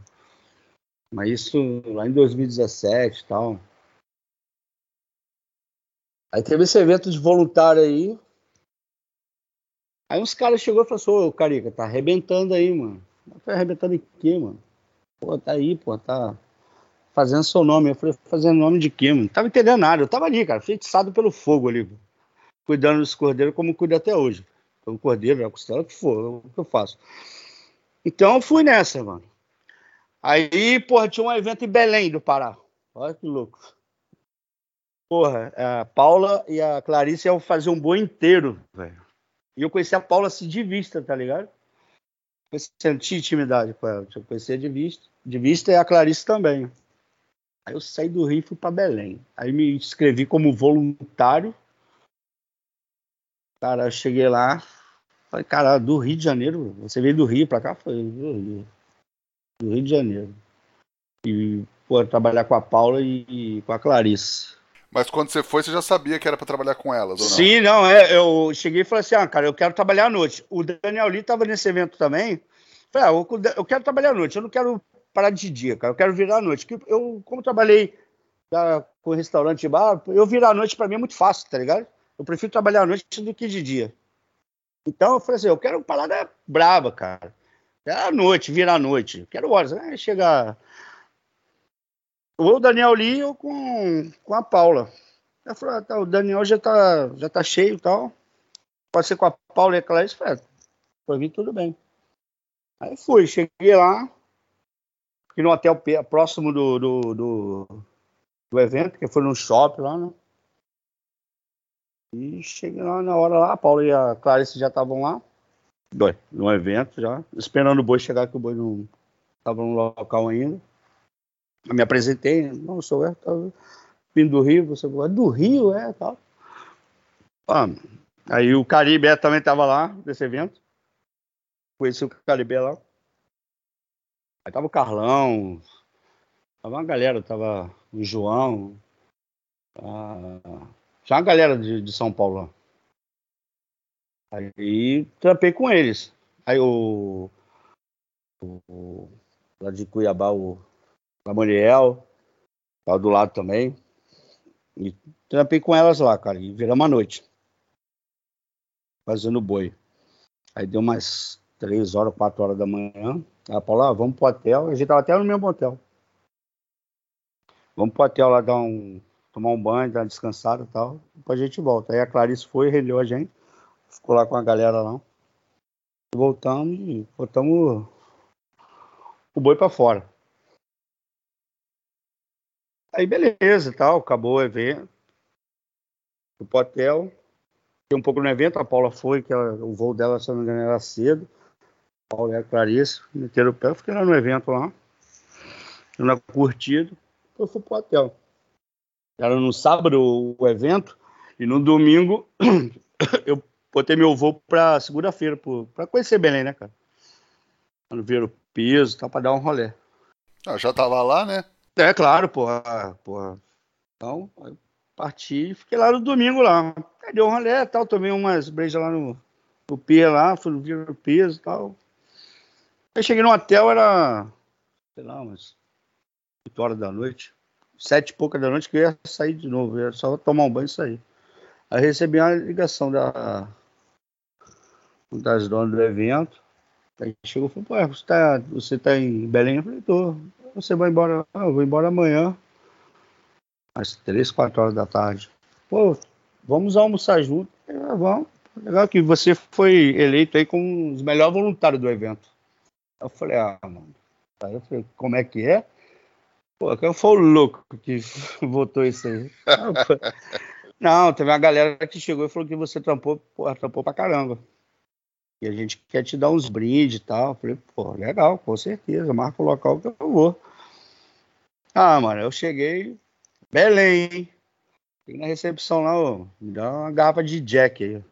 Mas isso lá em 2017 e tal. Aí teve esse evento de voluntário aí. Aí uns caras chegou e falou assim, ô Carica, tá arrebentando aí, mano. Tá arrebentando em quê, mano? Pô, tá aí, pô, tá fazendo seu nome. Eu falei, fazendo nome de quê, mano? Não tava entendendo nada. Eu tava ali, cara, feitiçado pelo fogo ali, cuidando dos cordeiros como cuido até hoje. Então, cordeiro, a costela, o que for, é o que eu faço. Então eu fui nessa, mano. Aí, porra, tinha um evento em Belém do Pará. Olha que louco. Porra, a Paula e a Clarice iam fazer um boi inteiro, velho. E eu conheci a Paula assim de vista, tá ligado? Eu senti intimidade com ela. Eu conhecia de vista, de vista e a Clarice também. Aí eu saí do Rio e fui pra Belém. Aí me inscrevi como voluntário. Cara, eu cheguei lá, Falei, cara, do Rio de Janeiro, você veio do Rio pra cá? Foi do Rio. Do Rio de Janeiro. E, pô, trabalhar com a Paula e, e com a Clarice. Mas quando você foi, você já sabia que era para trabalhar com elas, ou não? Sim, não, é, eu cheguei e falei assim, ah, cara, eu quero trabalhar à noite. O Daniel Lee estava nesse evento também. Falei, ah, eu, eu, quero trabalhar à noite, eu não quero parar de dia, cara, eu quero virar à noite. Eu, como trabalhei tá, com restaurante e bar, eu virar à noite para mim é muito fácil, tá ligado? Eu prefiro trabalhar à noite do que de dia. Então eu falei assim, eu quero uma parada braba, cara. Quero à noite, virar à noite. Quero horas. Né? Chegar. Ou o Daniel Lee ou com, com a Paula. Eu falei, ah, tá, o Daniel já tá, já tá cheio e tal. Pode ser com a Paula e a Clarice. Falei, foi vir tudo bem. Aí fui, cheguei lá. Fiquei no hotel próximo do, do, do, do evento, que foi no shopping lá, né? E cheguei lá na hora lá, a Paula e a Clarice já estavam lá, no evento já, esperando o boi chegar, que o boi não estava no local ainda. Me apresentei, não sou eu, tava vindo do Rio, você é do Rio, é, tal. Ah, aí o Caribe também estava lá, nesse evento. Conheci o Caribe lá. Aí tava o Carlão, tava uma galera, tava o João, ah, tinha uma galera de, de São Paulo lá. Aí trampei com eles. Aí o, o lá de Cuiabá, o Gamaliel, lá do lado também. E trampei com elas lá, cara. E viramos a noite. Fazendo boi. Aí deu umas três horas, quatro horas da manhã. Ela falou, ah, vamos pro hotel. A gente tava até no mesmo hotel. Vamos pro hotel lá dar um, tomar um banho, dar uma descansada e tal. Depois a gente volta. Aí a Clarice foi, relhou a gente, ficou lá com a galera lá. Voltamos e botamos o boi para fora. Aí beleza tal, acabou o evento. Fui pro hotel. Fiquei um pouco no evento, a Paula foi, que ela, o voo dela, se não me engano, era cedo. A Paula e a Clarice meteram o pé, fiquei lá no evento lá. Na curtida, eu fui pro hotel. Era no sábado o evento, e no domingo (coughs) eu botei meu voo para segunda-feira, para conhecer Belém, né, cara? Ver o piso, tá, para dar um rolê. Ah, já tava lá, né? É, claro, porra. porra. Então, parti e fiquei lá no domingo lá. Deu um rolê tal, tomei umas brejas lá no, no pier lá, fui ver o piso e tal. Aí cheguei no hotel, era, sei lá, umas 8 horas da noite sete e pouca da noite que eu ia sair de novo, ia só tomar um banho e sair. Aí recebi uma ligação da das donas do evento. Aí chegou e falou, pô, você tá, você tá em Belém? Eu falei, tô. Você vai embora? Ah, eu vou embora amanhã. Às três, quatro horas da tarde. Pô, vamos almoçar junto. Ah, vamos. Legal que você foi eleito aí como um dos melhores voluntários do evento. Eu falei, ah, mano. Aí eu falei, como é que é? Pô, quem foi o louco que (laughs) votou isso aí? (laughs) Não, teve uma galera que chegou e falou que você trampou, porra, trampou pra caramba. E a gente quer te dar uns brindes e tal. Eu falei, pô, legal, com certeza, marca o local que eu vou. Ah, mano, eu cheguei, Belém, Cheguei na recepção lá, me dá uma garrafa de Jack aí.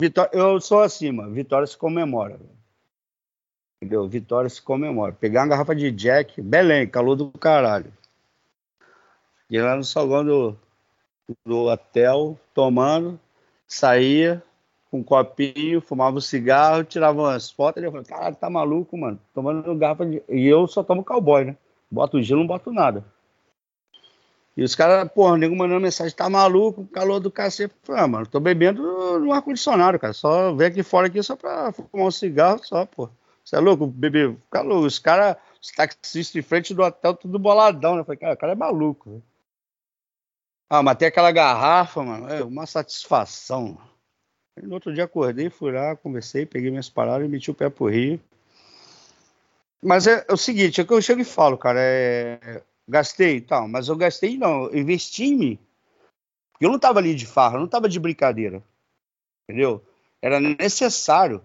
Vitória, eu sou assim, mano, Vitória se comemora. Entendeu? Vitória se comemora. Pegar uma garrafa de Jack, Belém, calor do caralho. E lá no salão do, do hotel, tomando, saía com um copinho, fumava um cigarro, tirava umas fotos. E eu falei, caralho, tá maluco, mano? Tomando garrafa de. E eu só tomo cowboy, né? Boto gelo, não boto nada. E os caras, porra, nego mandando mensagem, tá maluco, calor do cacete. Eu falei, ah, mano, tô bebendo no ar-condicionado, cara. Só vem aqui fora aqui só pra fumar um cigarro, só, porra. Você é louco, bebê? Louco. Os caras, os taxistas em frente do hotel, tudo boladão, né? Eu falei, cara, o cara é maluco. Véio. Ah, matei aquela garrafa, mano. É uma satisfação. Aí, no outro dia acordei, fui lá, conversei, peguei minhas paradas e meti o pé pro Rio. Mas é, é o seguinte, é que eu chego e falo, cara, é, gastei tal, mas eu gastei não, eu investi em mim. Eu não tava ali de farra, não tava de brincadeira. Entendeu? Era necessário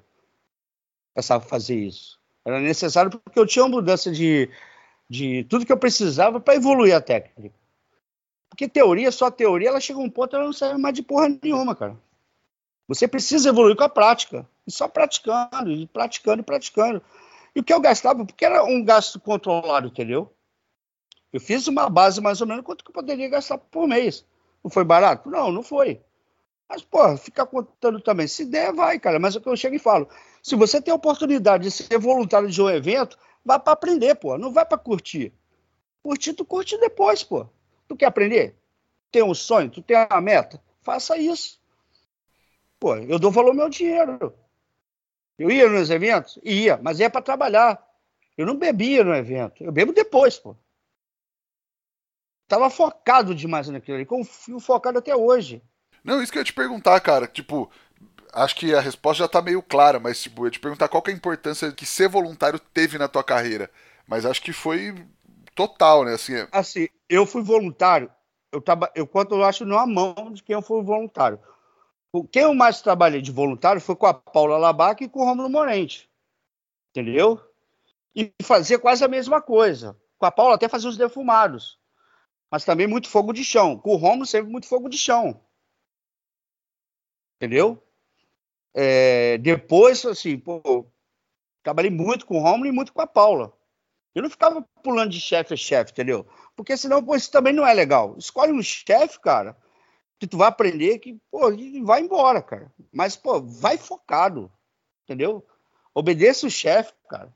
pensava fazer isso. Era necessário porque eu tinha uma mudança de, de tudo que eu precisava para evoluir a técnica. Porque teoria, só teoria, ela chega a um ponto ela não serve mais de porra nenhuma, cara. Você precisa evoluir com a prática. E só praticando, e praticando, e praticando. E o que eu gastava, porque era um gasto controlado, entendeu? Eu fiz uma base mais ou menos quanto que eu poderia gastar por mês. Não foi barato? Não, não foi. Mas, pô, fica contando também. Se der, vai, cara. Mas é o que eu chego e falo. Se você tem a oportunidade de ser voluntário de um evento, vá para aprender, pô. Não vai para curtir. Curtir, tu curte depois, pô. Tu quer aprender? Tem um sonho? Tu tem uma meta? faça isso. Pô, eu dou valor ao meu dinheiro. Eu ia nos eventos? Ia, mas ia para trabalhar. Eu não bebia no evento. Eu bebo depois, pô. Tava focado demais naquilo ali. Confio focado até hoje. Não, isso que eu ia te perguntar, cara. Tipo, acho que a resposta já tá meio clara, mas tipo, eu ia te perguntar qual que é a importância que ser voluntário teve na tua carreira. Mas acho que foi total, né? Assim, é... assim eu fui voluntário. Eu, tava, eu quanto eu acho na mão de quem eu fui voluntário. Quem eu mais trabalhei de voluntário foi com a Paula Labac e com o Romulo Morente. Entendeu? E fazia quase a mesma coisa. Com a Paula até fazia os defumados. Mas também muito fogo de chão. Com o Romulo sempre muito fogo de chão. Entendeu? É, depois, assim, pô, trabalhei muito com o Romulo e muito com a Paula. Eu não ficava pulando de chefe a chefe, entendeu? Porque senão, pô, isso também não é legal. Escolhe um chefe, cara, que tu vai aprender que, pô, vai embora, cara. Mas, pô, vai focado, entendeu? Obedeça o chefe, cara.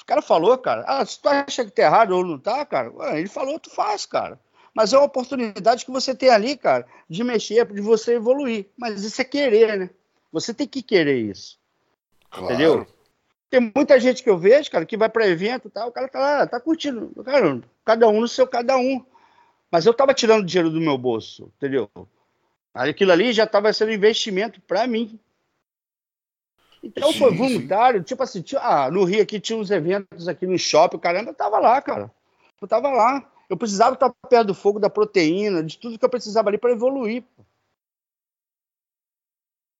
O cara falou, cara, ah, se tu acha que tá errado ou não tá, cara, ele falou, tu faz, cara. Mas é uma oportunidade que você tem ali, cara, de mexer, de você evoluir. Mas isso é querer, né? Você tem que querer isso. Claro. Entendeu? Tem muita gente que eu vejo, cara, que vai para evento e tal, o cara tá lá, tá curtindo. Cara, cada um no seu cada um. Mas eu tava tirando dinheiro do meu bolso, entendeu? Aquilo ali já tava sendo investimento para mim. Então sim, foi voluntário, sim. tipo assim, tinha, ah, no Rio aqui tinha uns eventos aqui no shopping, caramba, eu tava lá, cara. Eu tava lá. Eu precisava estar perto do fogo, da proteína, de tudo que eu precisava ali para evoluir.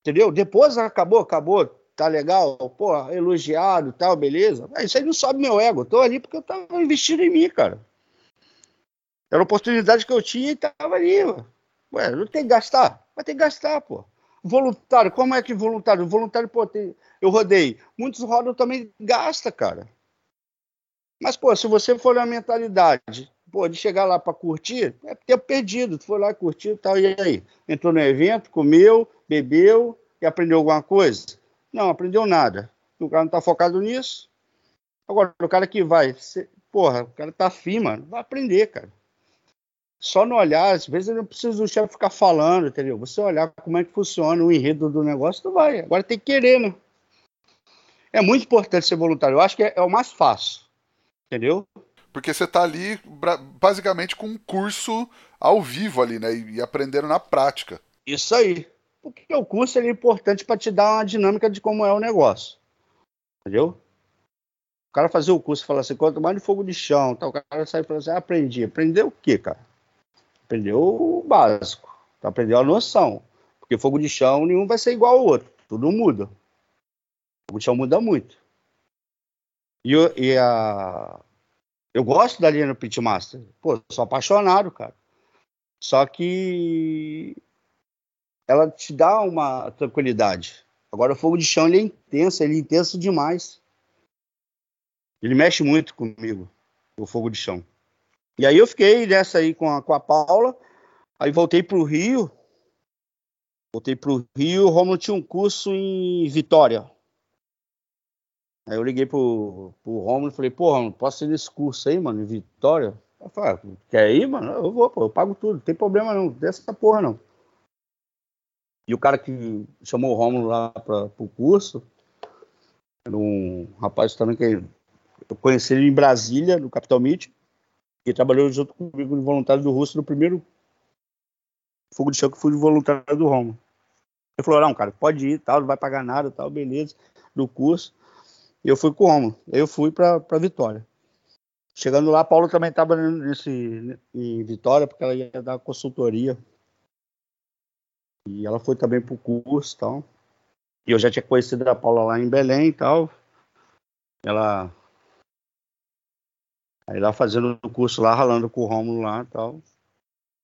Entendeu? Depois acabou, acabou tá legal, pô, elogiado, tal, beleza. Isso aí não sobe meu ego. Eu tô ali porque eu tava investindo em mim, cara. Era a oportunidade que eu tinha e tava ali, ué. não tem que gastar? Vai ter que gastar, pô. Voluntário, como é que voluntário? Voluntário, pô, tem... eu rodei. Muitos rodam também gasta, cara. Mas, pô, se você for na mentalidade, pô, de chegar lá para curtir, é tempo perdido. Tu foi lá curtir e tal, e aí? Entrou no evento, comeu, bebeu e aprendeu alguma coisa? Não, aprendeu nada. O cara não tá focado nisso. Agora, o cara que vai, porra, o cara tá afim, mano, vai aprender, cara. Só no olhar, às vezes não precisa do chefe ficar falando, entendeu? Você olhar como é que funciona o enredo do negócio, tu vai. Agora tem que querer, né? É muito importante ser voluntário. Eu acho que é, é o mais fácil, entendeu? Porque você tá ali basicamente com um curso ao vivo ali, né? E aprendendo na prática. Isso aí. Porque o curso é importante para te dar uma dinâmica de como é o negócio. Entendeu? O cara fazer o curso e falar assim, quanto mais de fogo de chão, tá? o cara sai e fala assim, ah, aprendi. Aprendeu o quê, cara? Aprendeu o básico. Aprendeu a noção. Porque fogo de chão nenhum vai ser igual ao outro. Tudo muda. Fogo de chão muda muito. E, e a... eu gosto da linha no Pitmaster. Pô, sou apaixonado, cara. Só que ela te dá uma tranquilidade. Agora o fogo de chão ele é intenso, ele é intenso demais. Ele mexe muito comigo, o fogo de chão. E aí eu fiquei nessa aí com a, com a Paula, aí voltei para o Rio. Voltei para o Rio, o Romulo tinha um curso em Vitória. Aí eu liguei pro, pro Romulo e falei, pô, Romulo, posso ir nesse curso aí, mano, em Vitória? Eu falei, ah, quer ir, mano? Eu vou, pô, eu pago tudo, não tem problema não, dessa porra não. E o cara que chamou o Rômulo lá para o curso era um rapaz também que eu conheci ele em Brasília, no Capital Meet, e trabalhou junto comigo no voluntário do Russo no primeiro fogo de chão que fui de voluntário do Rômulo. Ele falou, não, cara, pode ir, tal, não vai pagar nada, tal, beleza, do curso. E eu fui com o Rômulo. Eu fui para Vitória. Chegando lá, a Paula também estava nesse em Vitória, porque ela ia dar consultoria e ela foi também pro curso e tal. E eu já tinha conhecido a Paula lá em Belém e tal. Ela. Aí lá fazendo o curso lá, ralando com o Rômulo lá e tal.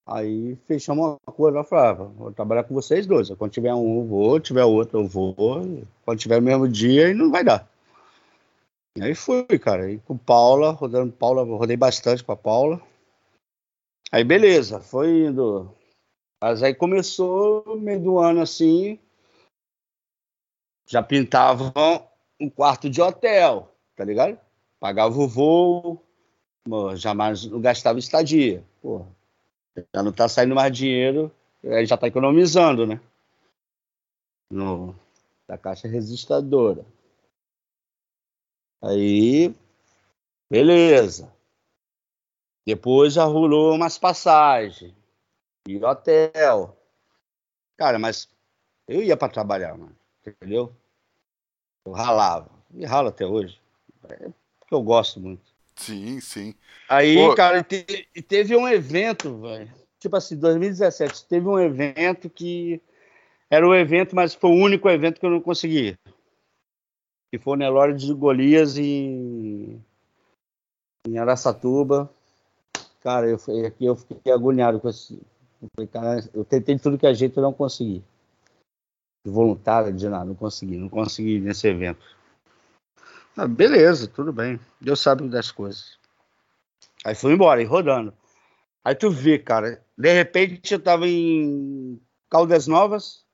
Aí fechamos uma coisa lá, falava, ah, vou trabalhar com vocês dois. Quando tiver um, eu vou, tiver outro, eu vou. Quando tiver o mesmo dia, aí não vai dar. E aí fui, cara. E com Paula, rodando Paula, rodei bastante com a Paula. Aí beleza, foi indo mas aí começou meio do ano assim, já pintavam um quarto de hotel, tá ligado? Pagava o voo, jamais não gastava estadia. Porra. Já não tá saindo mais dinheiro, já tá economizando, né? No, da caixa registradora. Aí, beleza. Depois já rolou umas passagens e hotel. Cara, mas eu ia para trabalhar, mano, entendeu? Eu ralava. E ralo até hoje. É porque eu gosto muito. Sim, sim. Aí, Pô. cara, te, teve um evento, velho. Tipo assim, 2017, teve um evento que era o um evento, mas foi o único evento que eu não consegui. Que foi o Nelore de Golias em, em Araçatuba. Cara, eu, aqui eu fiquei agoniado com esse. Eu, falei, cara, eu tentei tudo que a gente não consegui. De voluntário, de nada, não consegui, não consegui nesse evento. Ah, beleza, tudo bem. Deus sabe das coisas. Aí fui embora, e rodando. Aí tu vê, cara, de repente eu tava em Caldas Novas,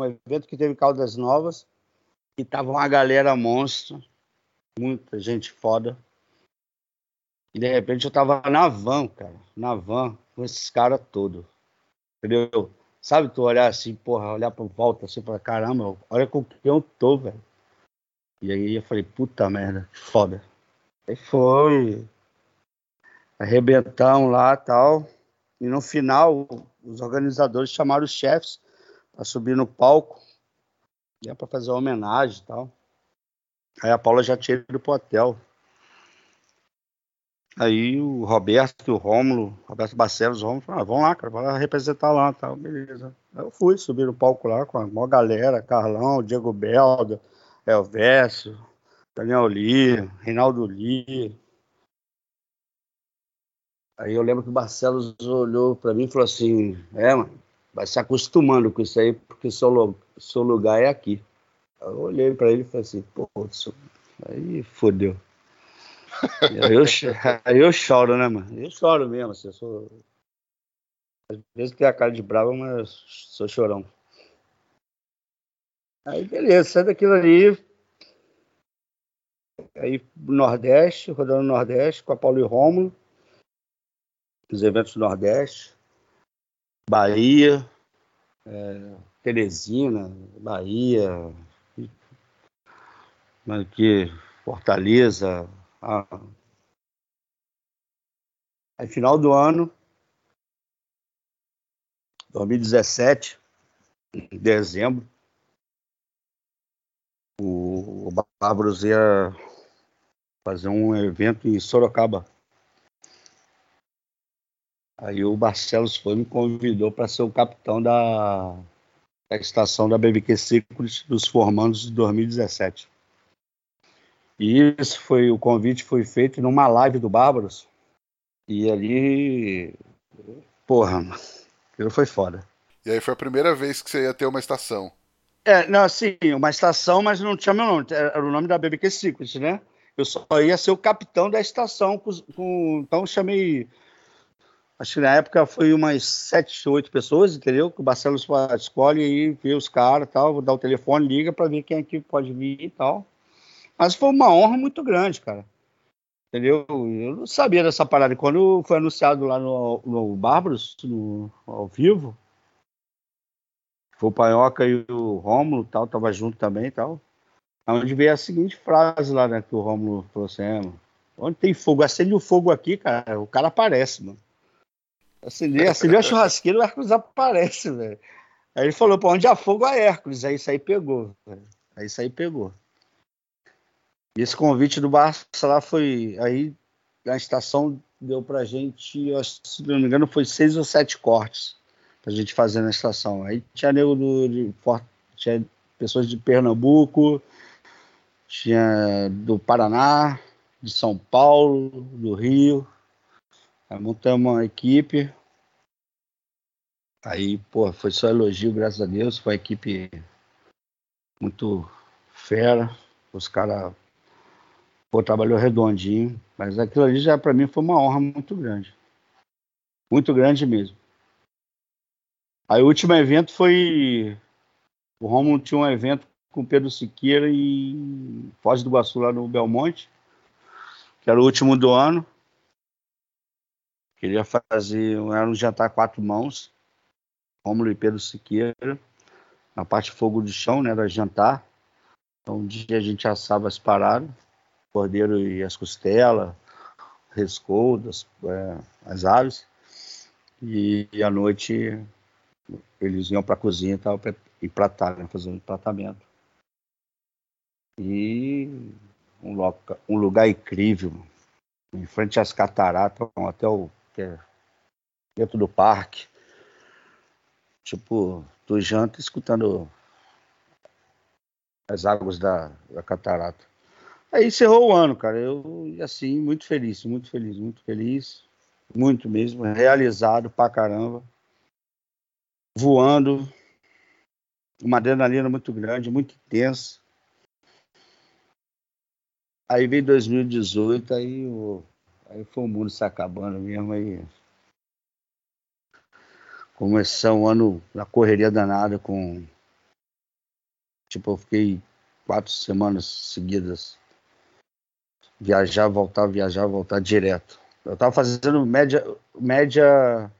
um evento que teve Caldas Novas, e tava uma galera monstro, muita gente foda. E de repente eu tava na van, cara, na van, com esses caras todos. Entendeu? Sabe tu olhar assim, porra, olhar pra volta assim, pra caramba, olha com quem eu tô, velho. E aí eu falei, puta merda, foda. Aí foi. Arrebentão lá tal. E no final, os organizadores chamaram os chefes para subir no palco. E é para fazer uma homenagem e tal. Aí a Paula já tinha ido pro hotel. Aí o Roberto, o Rômulo, Roberto Barcelos, o Rômulo falaram, ah, vamos lá, cara, vai representar lá tal, beleza. Aí eu fui subir no palco lá com a maior galera, Carlão, Diego Belda, Elvésio, Daniel Lee, Reinaldo Lee. Aí eu lembro que o Barcelos olhou para mim e falou assim, é, mano, vai se acostumando com isso aí, porque seu, seu lugar é aqui. Eu olhei para ele e falei assim, pô, isso... aí fodeu aí, eu, aí eu choro, né, mano? Eu choro mesmo, assim, eu sou. Às vezes tem a cara de bravo, mas sou chorão. Aí beleza, sai daquilo ali. Aí Nordeste, rodando no Nordeste com a Paulo e Rômulo. Os eventos do Nordeste. Bahia, é, Teresina, Bahia, aqui, Fortaleza, ah. Aí, final do ano, 2017, em dezembro, o, o Bárbaros ia fazer um evento em Sorocaba. Aí o Barcelos foi me convidou para ser o capitão da, da estação da BBQ Ciclos dos formandos de 2017. E isso foi, o convite foi feito numa live do Bárbaros. E ali, porra, aquilo foi foda. E aí foi a primeira vez que você ia ter uma estação. É, não, assim, uma estação, mas não tinha meu nome, era o nome da BBQ Secret, né? Eu só ia ser o capitão da estação, com, com, então chamei, acho que na época foi umas sete, oito pessoas, entendeu? Que o Barcelos escolhe e vê os caras tal, vou dar o telefone, liga para ver quem aqui pode vir e tal. Mas foi uma honra muito grande, cara. Entendeu? Eu não sabia dessa parada. Quando foi anunciado lá no, no Bárbaros, no, ao vivo, foi o Panhoca e o Rômulo tal, tava junto também tal. Onde veio a seguinte frase lá, né? Que o Rômulo falou assim, é, mano, onde tem fogo, acende o fogo aqui, cara, o cara aparece, mano. Acendeu, acendeu a churrasqueira, o Hércules aparece, velho. Aí ele falou, pô, onde há fogo há Hércules. Aí isso aí pegou. Aí isso aí pegou. E esse convite do Barça lá foi. Aí a estação deu pra gente, se não me engano, foi seis ou sete cortes pra gente fazer na estação. Aí tinha nego do, de, tinha pessoas de Pernambuco, tinha do Paraná, de São Paulo, do Rio. Aí montamos uma equipe. Aí, pô, foi só elogio, graças a Deus. Foi uma equipe muito fera. Os caras Pô, trabalhou redondinho, mas aquilo ali já para mim foi uma honra muito grande. Muito grande mesmo. Aí o último evento foi. O Romulo tinha um evento com Pedro Siqueira e Foz do Iguaçu lá no Belmonte, que era o último do ano. Queria fazer, era um jantar quatro mãos, Rômulo e Pedro Siqueira, na parte fogo de chão, né, era jantar. Então, um dia a gente assava as paradas, cordeiro e as costelas, rescoldas, é, as aves. E, e à noite eles iam para a cozinha e tal, e pratar, né, fazer um tratamento. E um, loca, um lugar incrível, em frente às cataratas, um hotel que é dentro do parque. Tipo, tu janta escutando as águas da, da catarata. Aí encerrou o ano, cara. Eu, assim, muito feliz, muito feliz, muito feliz. Muito mesmo. Realizado pra caramba. Voando. Uma adrenalina muito grande, muito intensa. Aí veio 2018, aí, o, aí foi o mundo se acabando mesmo. Aí começou um ano na correria danada com. Tipo, eu fiquei quatro semanas seguidas. Viajar, voltar, viajar, voltar direto. Eu tava fazendo média. média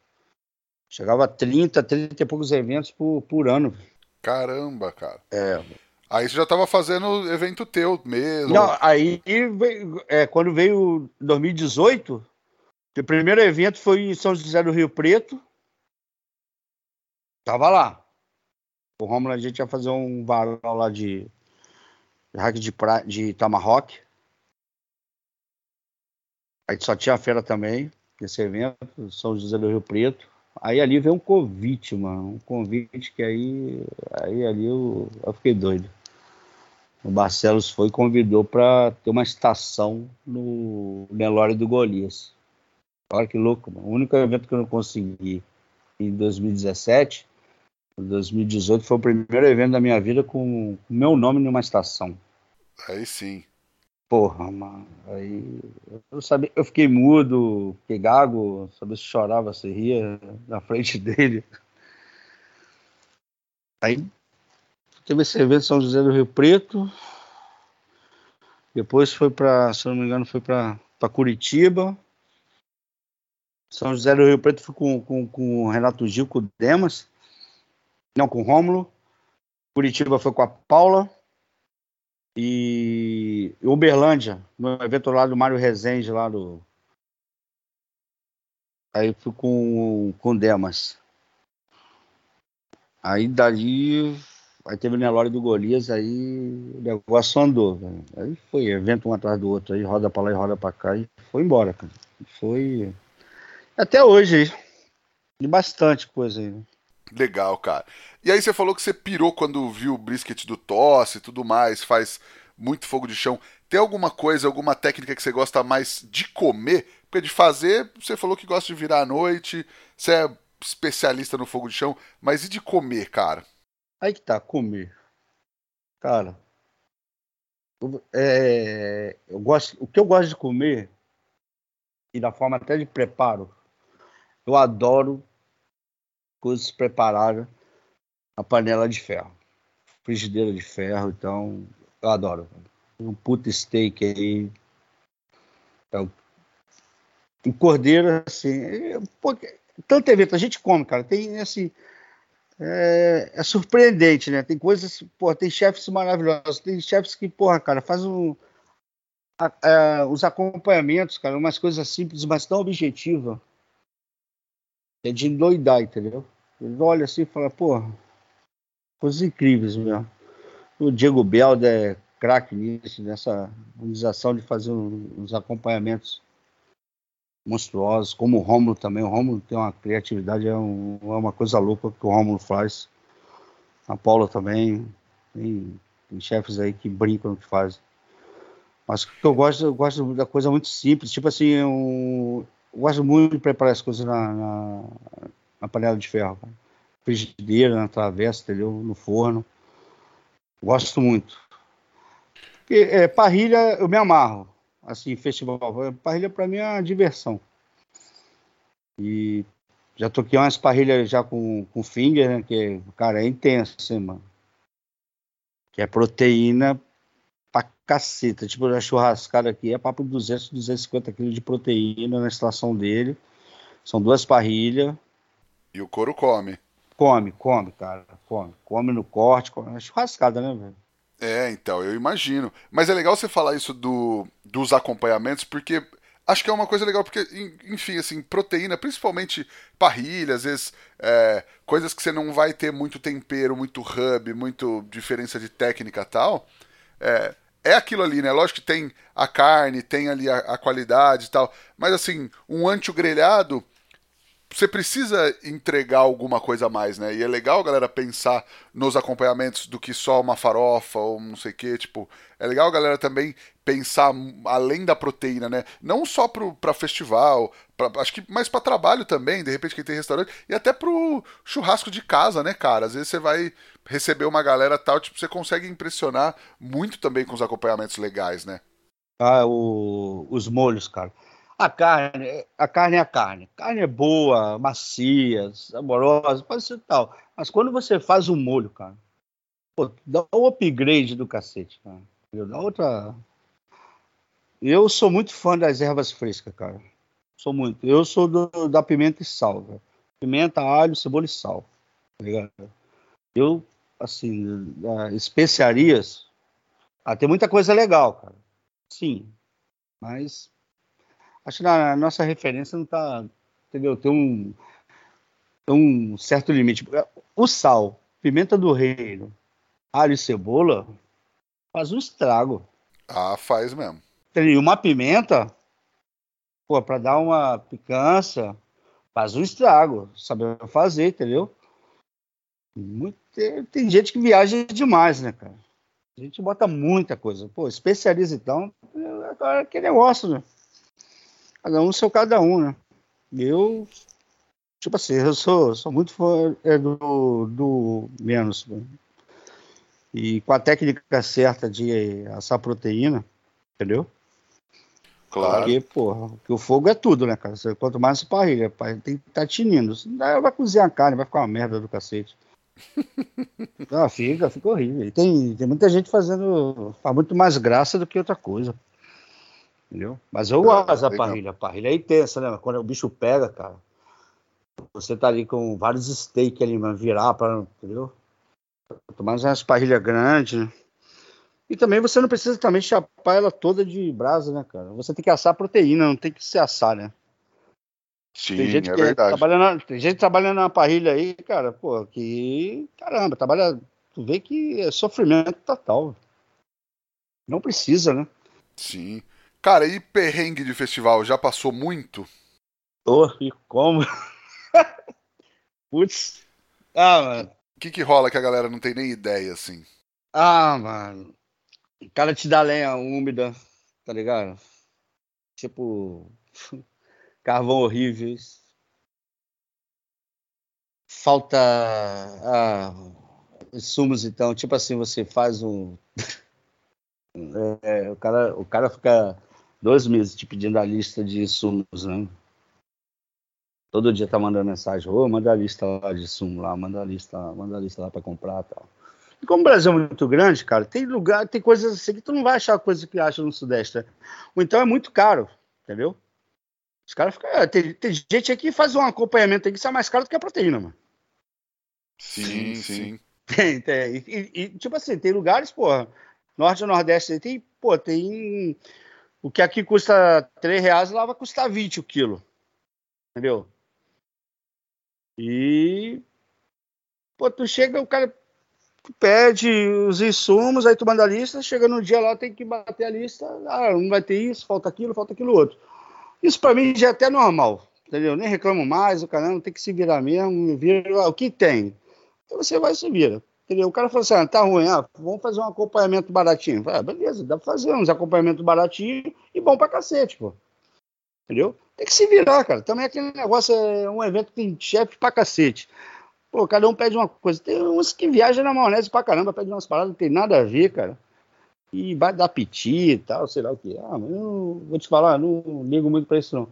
chegava a 30, 30 e poucos eventos por, por ano. Caramba, cara. É, Aí você já estava fazendo evento teu mesmo. Não, aí veio, é, quando veio 2018, o primeiro evento foi em São José do Rio Preto. Tava lá. O Romulo a gente ia fazer um varal lá de hack de, pra, de Tomahawk. Aí só tinha a feira também, nesse evento, São José do Rio Preto. Aí ali veio um convite, mano. Um convite que aí, aí ali eu, eu fiquei doido. O Barcelos foi e convidou para ter uma estação no Nelore do Golias. Olha que louco, mano. O único evento que eu não consegui em 2017, em 2018, foi o primeiro evento da minha vida com o meu nome numa estação. Aí sim. Porra, mano. Aí eu sabia, eu fiquei mudo, fiquei gago, sabia se chorava, se ria na frente (laughs) dele. Aí Teve esse evento São José do Rio Preto. Depois foi para, se não me engano, foi para Curitiba. São José do Rio Preto foi com, com, com o Renato Gil, com o Demas. Não, com o Rômulo. Curitiba foi com a Paula. E Uberlândia, no evento lá do Mário Rezende, lá do. Aí fui com, o Demas. Aí dali Aí teve o Nelore do Golias, aí o negócio andou. Aí foi evento um atrás do outro, aí roda pra lá e roda pra cá e foi embora, cara. Foi. Até hoje aí. De bastante coisa aí. Né? Legal, cara. E aí você falou que você pirou quando viu o brisket do tosse e tudo mais, faz muito fogo de chão. Tem alguma coisa, alguma técnica que você gosta mais de comer? Porque de fazer, você falou que gosta de virar à noite, você é especialista no fogo de chão, mas e de comer, cara? Aí que tá, comer. Cara, é, eu gosto, o que eu gosto de comer, e da forma até de preparo, eu adoro coisas preparadas na panela de ferro. Frigideira de ferro, então eu adoro. Um puto steak aí. É um cordeiro, assim. É, tanto evento, a gente come, cara. Tem assim é, é, surpreendente, né? Tem coisas, pô, tem chefes maravilhosos, tem chefes que, porra, cara, faz um, a, a, os acompanhamentos, cara, umas coisas simples, mas tão objetiva. É de endoidar, entendeu? Ele olha assim e fala, porra, coisas incríveis mesmo. O Diego Belda é craque nisso, nessa organização de fazer uns acompanhamentos monstruosos, como o Romulo também. O Romulo tem uma criatividade, é, um, é uma coisa louca que o Romulo faz. A Paula também. Tem, tem chefes aí que brincam que fazem. Mas o que eu gosto, eu gosto da coisa muito simples. Tipo assim, eu, eu gosto muito de preparar as coisas na, na, na panela de ferro. Frigideira, na travessa, entendeu? No forno. Gosto muito. É, parrilha, eu me amarro assim, festival. Parrilha para mim é uma diversão. E já toquei umas parrilhas já com, com finger, né? Que, cara, é intenso, assim, mano. Que é proteína pra caceta. Tipo, a churrascada aqui é papo de 200, 250 quilos de proteína na estação dele. São duas parrilhas. E o couro come. Come, come, cara. Come. Come no corte, come. É churrascada, né, velho? É, então, eu imagino. Mas é legal você falar isso do, dos acompanhamentos, porque acho que é uma coisa legal, porque, enfim, assim, proteína, principalmente parrilha, às vezes é, coisas que você não vai ter muito tempero, muito hub, muito diferença de técnica tal, é, é aquilo ali, né? Lógico que tem a carne, tem ali a, a qualidade e tal, mas assim, um ancho grelhado você precisa entregar alguma coisa a mais, né? E é legal, galera, pensar nos acompanhamentos do que só uma farofa ou não sei o que, tipo, é legal, galera, também pensar além da proteína, né? Não só pro, pra festival, pra, acho que mais para trabalho também, de repente quem tem restaurante, e até pro churrasco de casa, né, cara? Às vezes você vai receber uma galera tal, tipo, você consegue impressionar muito também com os acompanhamentos legais, né? Ah, o, os molhos, cara. A carne, a carne é a carne. Carne é boa, macia, saborosa, pode ser tal. Mas quando você faz um molho, cara, pô, dá um upgrade do cacete, cara. Dá outra. Eu sou muito fã das ervas frescas, cara. Sou muito. Eu sou do, da pimenta e sal. Pimenta, alho, cebola e sal. Tá ligado? Eu, assim, especiarias. Ah, tem muita coisa legal, cara. Sim. Mas acho que a nossa referência não está, entendeu? Tem um, tem um certo limite. O sal, pimenta do reino, alho e cebola faz um estrago. Ah, faz mesmo. Tem uma pimenta, pô, para dar uma picância, faz um estrago, sabe fazer, entendeu? Muito, tem, gente que viaja demais, né, cara? A gente bota muita coisa. Pô, especializa então. É que negócio, né? Cada um seu cada um, né? Eu, tipo assim, eu sou, sou muito fã é, do, do menos. Né? E com a técnica certa de assar proteína, entendeu? Claro. Porque, porra, porque o fogo é tudo, né, cara? Quanto mais parrilha, tem que estar tá tinindo. Daí vai cozinhar a carne, vai ficar uma merda do cacete. (laughs) ah, fica, fica horrível. E tem, tem muita gente fazendo. faz muito mais graça do que outra coisa. Entendeu? Mas eu é, gosto da parrilha. A parrilha é intensa, né? Quando o bicho pega, cara, você tá ali com vários steaks ali, virar para, entendeu? Tomar umas parrilhas grandes, né? E também você não precisa também chapar ela toda de brasa, né, cara? Você tem que assar proteína, não tem que se assar, né? Sim, tem gente é que verdade. Trabalhando, tem gente trabalhando na parrilha aí, cara, pô, que caramba, trabalha, tu vê que é sofrimento total. Não precisa, né? Sim. Cara, e perrengue de festival? Já passou muito? Oh, e como? (laughs) Putz. Ah, mano. O que que rola que a galera não tem nem ideia, assim? Ah, mano. O cara te dá lenha úmida, tá ligado? Tipo, (laughs) carvão horrível. Falta ah, insumos, então. Tipo assim, você faz um. (laughs) é, o, cara, o cara fica dois meses te pedindo a lista de insumos, né? Todo dia tá mandando mensagem, ô, manda a lista lá de sumo lá, manda a lista, manda a lista lá para comprar tal. E como o Brasil é muito grande, cara, tem lugar, tem coisas assim que tu não vai achar coisa que acha no Sudeste. Né? Ou então é muito caro, entendeu? Os caras ficam. É, tem, tem, gente aqui que faz um acompanhamento aí que sai mais caro do que a proteína, mano. Sim, sim. Tem, tem. E, e, e, tipo assim, tem lugares, porra, norte e nordeste, tem, pô, tem o que aqui custa 3 reais, lá vai custar 20 o quilo. Entendeu? E. Pô, tu chega, o cara pede os insumos, aí tu manda a lista, chega no dia lá, tem que bater a lista. Ah, não vai ter isso, falta aquilo, falta aquilo outro. Isso para mim já é até normal, entendeu? Nem reclamo mais, o não tem que se virar mesmo, vira o que tem. Então você vai se vira. Entendeu? O cara falou assim: ah, tá ruim, ah, vamos fazer um acompanhamento baratinho. Ah, beleza, dá pra fazer uns acompanhamentos baratinhos e bom pra cacete, pô. Entendeu? Tem que se virar, cara. Também aquele negócio é um evento que tem chefe pra cacete. Pô, cada um pede uma coisa. Tem uns que viajam na maionese pra caramba, pede umas paradas que tem nada a ver, cara. E vai dar piti e tal, sei lá o que. Ah, mas eu vou te falar, não ligo muito pra isso, não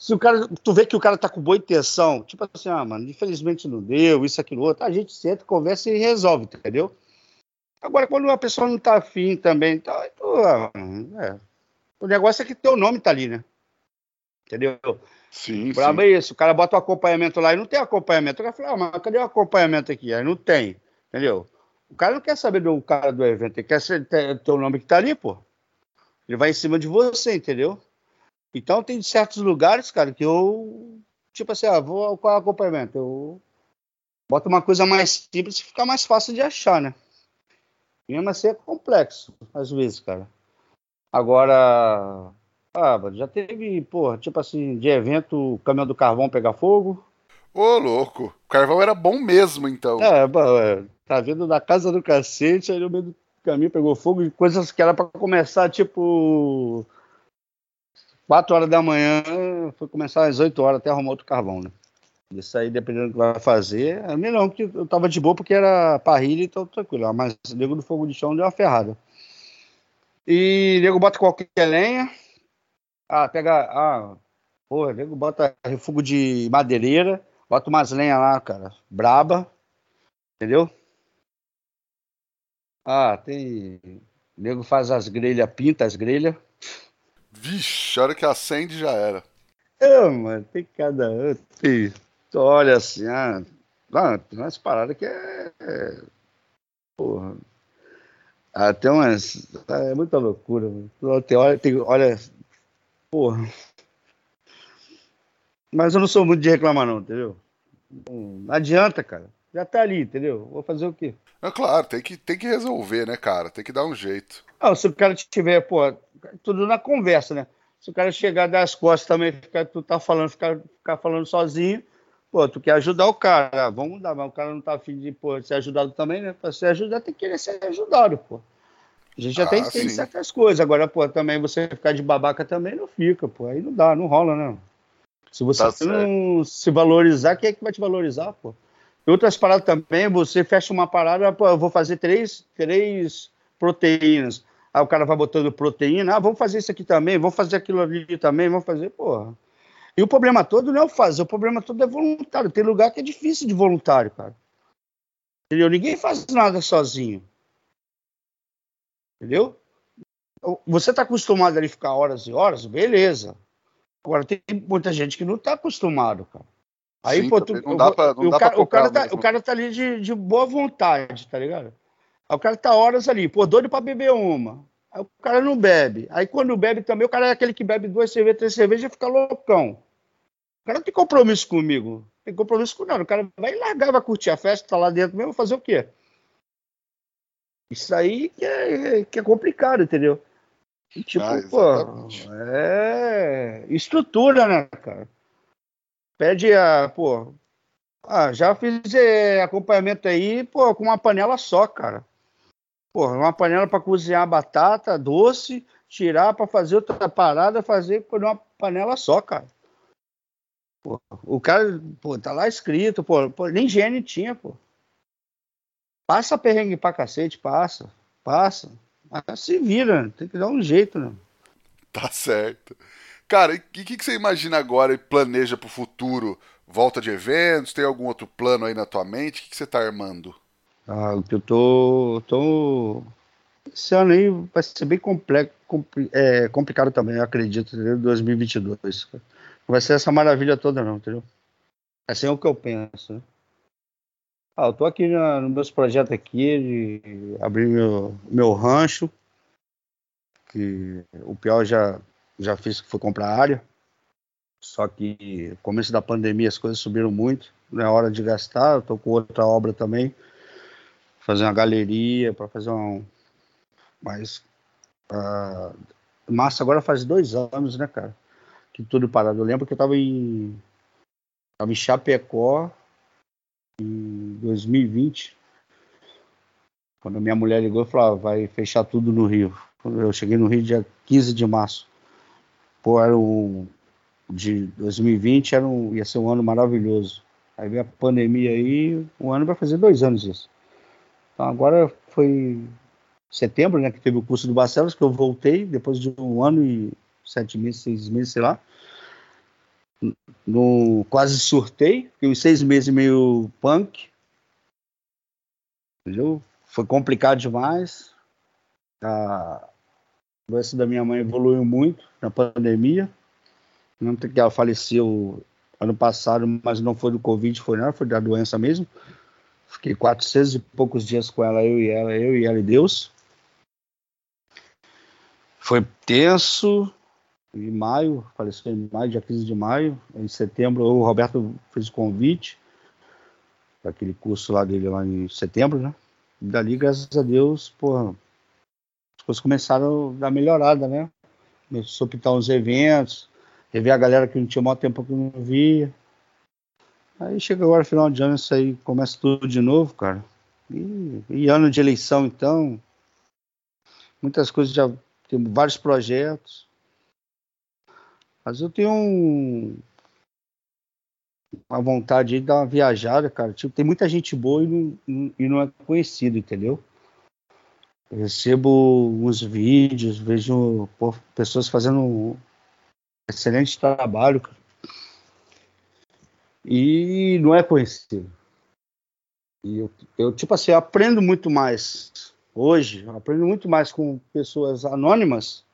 se o cara, tu vê que o cara tá com boa intenção, tipo assim, ah, mano, infelizmente não deu, isso, aquilo, outro, a gente senta, conversa e resolve, entendeu? Agora, quando a pessoa não tá afim também, tá, então, é, o negócio é que teu nome tá ali, né? Entendeu? Sim, Brabo sim. é isso. O cara bota o acompanhamento lá e não tem acompanhamento. O cara fala, ah, mas cadê o acompanhamento aqui? Aí não tem, entendeu? O cara não quer saber do cara do evento, ele quer ter o nome que tá ali, pô. Ele vai em cima de você, entendeu? Então tem certos lugares, cara, que eu, tipo assim, ah, vou qual é o acompanhamento? Eu boto uma coisa mais simples e fica mais fácil de achar, né? E mesmo assim é complexo, às vezes, cara. Agora, ah, já teve, pô, tipo assim, de evento, o caminhão do carvão pegar fogo. Ô, louco, o carvão era bom mesmo, então. É, é tá vindo da casa do cacete, aí no meio do caminho pegou fogo, e coisas que era para começar, tipo, 4 horas da manhã, foi começar às 8 horas até arrumar outro carvão, né? Isso aí, dependendo do que vai fazer. A mim não, porque eu tava de boa porque era parrilha, então tranquilo. Mas o nego do fogo de chão deu uma ferrada. E nego bota qualquer lenha. Ah, pega. Ah, porra, nego bota refugo de madeireira. Bota umas lenhas lá, cara. Braba. Entendeu? Ah, tem. nego faz as grelhas, pinta as grelhas. Vixe, a hora que acende já era. É, mano, tem cada. Tem olha assim, ah, não, tem umas paradas que é. é porra. Até ah, umas. É muita loucura, mano. Tem, olha, tem, olha. Porra. Mas eu não sou muito de reclamar, não, entendeu? Não adianta, cara. Já tá ali, entendeu? Vou fazer o quê? É claro, tem que, tem que resolver, né, cara? Tem que dar um jeito. Ah, se o cara tiver, pô, tudo na conversa, né? Se o cara chegar das costas também, ficar, tu tá falando, ficar, ficar falando sozinho, Pô, tu quer ajudar o cara, vamos dar, mas o cara não tá afim de pô, ser ajudado também, né? Pra ser ajudado, tem que querer ser ajudado, pô. A gente já ah, que ter certas coisas. Agora, pô, também você ficar de babaca também não fica, pô. Aí não dá, não rola, né? Se você tá não se valorizar, quem é que vai te valorizar, pô? E outras paradas também, você fecha uma parada, pô, eu vou fazer três, três proteínas. Aí o cara vai botando proteína, ah, vamos fazer isso aqui também, vamos fazer aquilo ali também, vamos fazer, porra. E o problema todo não é o fazer, o problema todo é voluntário. Tem lugar que é difícil de voluntário, cara. Entendeu? Ninguém faz nada sozinho. Entendeu? Você está acostumado a ficar horas e horas, beleza. Agora tem muita gente que não está acostumado, cara. Aí, Sim, pô, tu, não dá pra, não o, dá cara, o, cara tá, o cara tá ali de, de boa vontade, tá ligado? Aí o cara tá horas ali, pô, doido pra beber uma. Aí o cara não bebe. Aí quando bebe também, o cara é aquele que bebe duas cervejas, três cervejas e fica loucão. O cara não tem compromisso comigo. Tem compromisso com nada. O cara vai largar, vai curtir a festa, tá lá dentro mesmo, fazer o quê? Isso aí que é, que é complicado, entendeu? E, tipo, ah, pô, é estrutura, né, cara? Pede a, pô, ah, já fiz é, acompanhamento aí, pô, com uma panela só, cara. Pô, uma panela para cozinhar batata doce, tirar para fazer outra parada, fazer com uma panela só, cara. Pô, o cara, pô, tá lá escrito, pô, pô, nem higiene tinha, pô. Passa perrengue pra cacete, passa, passa. Mas se vira, tem que dar um jeito, né? Tá certo. Cara, e o que, que, você imagina agora e planeja pro futuro? Volta de eventos? Tem algum outro plano aí na tua mente? O que, que você tá armando? Ah, o que eu tô, tô. Esse ano aí vai ser bem complexo, compli, é, complicado também, eu acredito, em 2022. Cara vai ser essa maravilha toda, não, entendeu? Assim é o que eu penso. Né? Ah, eu tô aqui no meus projetos aqui de abrir meu, meu rancho, que o pior já, já fiz que foi comprar área. Só que começo da pandemia as coisas subiram muito, não é hora de gastar. Eu tô com outra obra também, fazer uma galeria para fazer um. Mas. Uh, massa agora faz dois anos, né, cara? que tudo parado. Eu lembro que eu estava em, tava em Chapecó em 2020, quando minha mulher ligou e falou, ah, vai fechar tudo no Rio. Eu cheguei no Rio dia 15 de março. Pô, era um, de 2020 era um, ia ser um ano maravilhoso. Aí veio a pandemia aí, um ano vai fazer dois anos isso. Então agora foi setembro, né, que teve o curso do Barcelos, que eu voltei depois de um ano e sete meses, seis meses, sei lá. No, quase surtei, fiquei uns seis meses meio punk. Entendeu? Foi complicado demais. A doença da minha mãe evoluiu muito na pandemia. Não que ela faleceu ano passado, mas não foi do Covid, foi nada, foi da doença mesmo. Fiquei 400 e poucos dias com ela, eu e ela, eu e ela e Deus. Foi tenso. Em maio, faleceu em maio, dia 15 de maio. Em setembro, o Roberto fez o convite para aquele curso lá dele lá em setembro, né? E dali, graças a Deus, porra, as coisas começaram a dar melhorada, né? Começou a pintar uns eventos, rever a galera que não tinha muito tempo que não via. Aí chega agora final de ano, isso aí começa tudo de novo, cara. E, e ano de eleição, então, muitas coisas já tem vários projetos. Mas eu tenho um, uma vontade de dar uma viajada, cara. Tipo, tem muita gente boa e não, e não é conhecido, entendeu? Eu recebo uns vídeos, vejo pô, pessoas fazendo um excelente trabalho, cara. E não é conhecido. E eu, eu, tipo assim, aprendo muito mais hoje, aprendo muito mais com pessoas anônimas,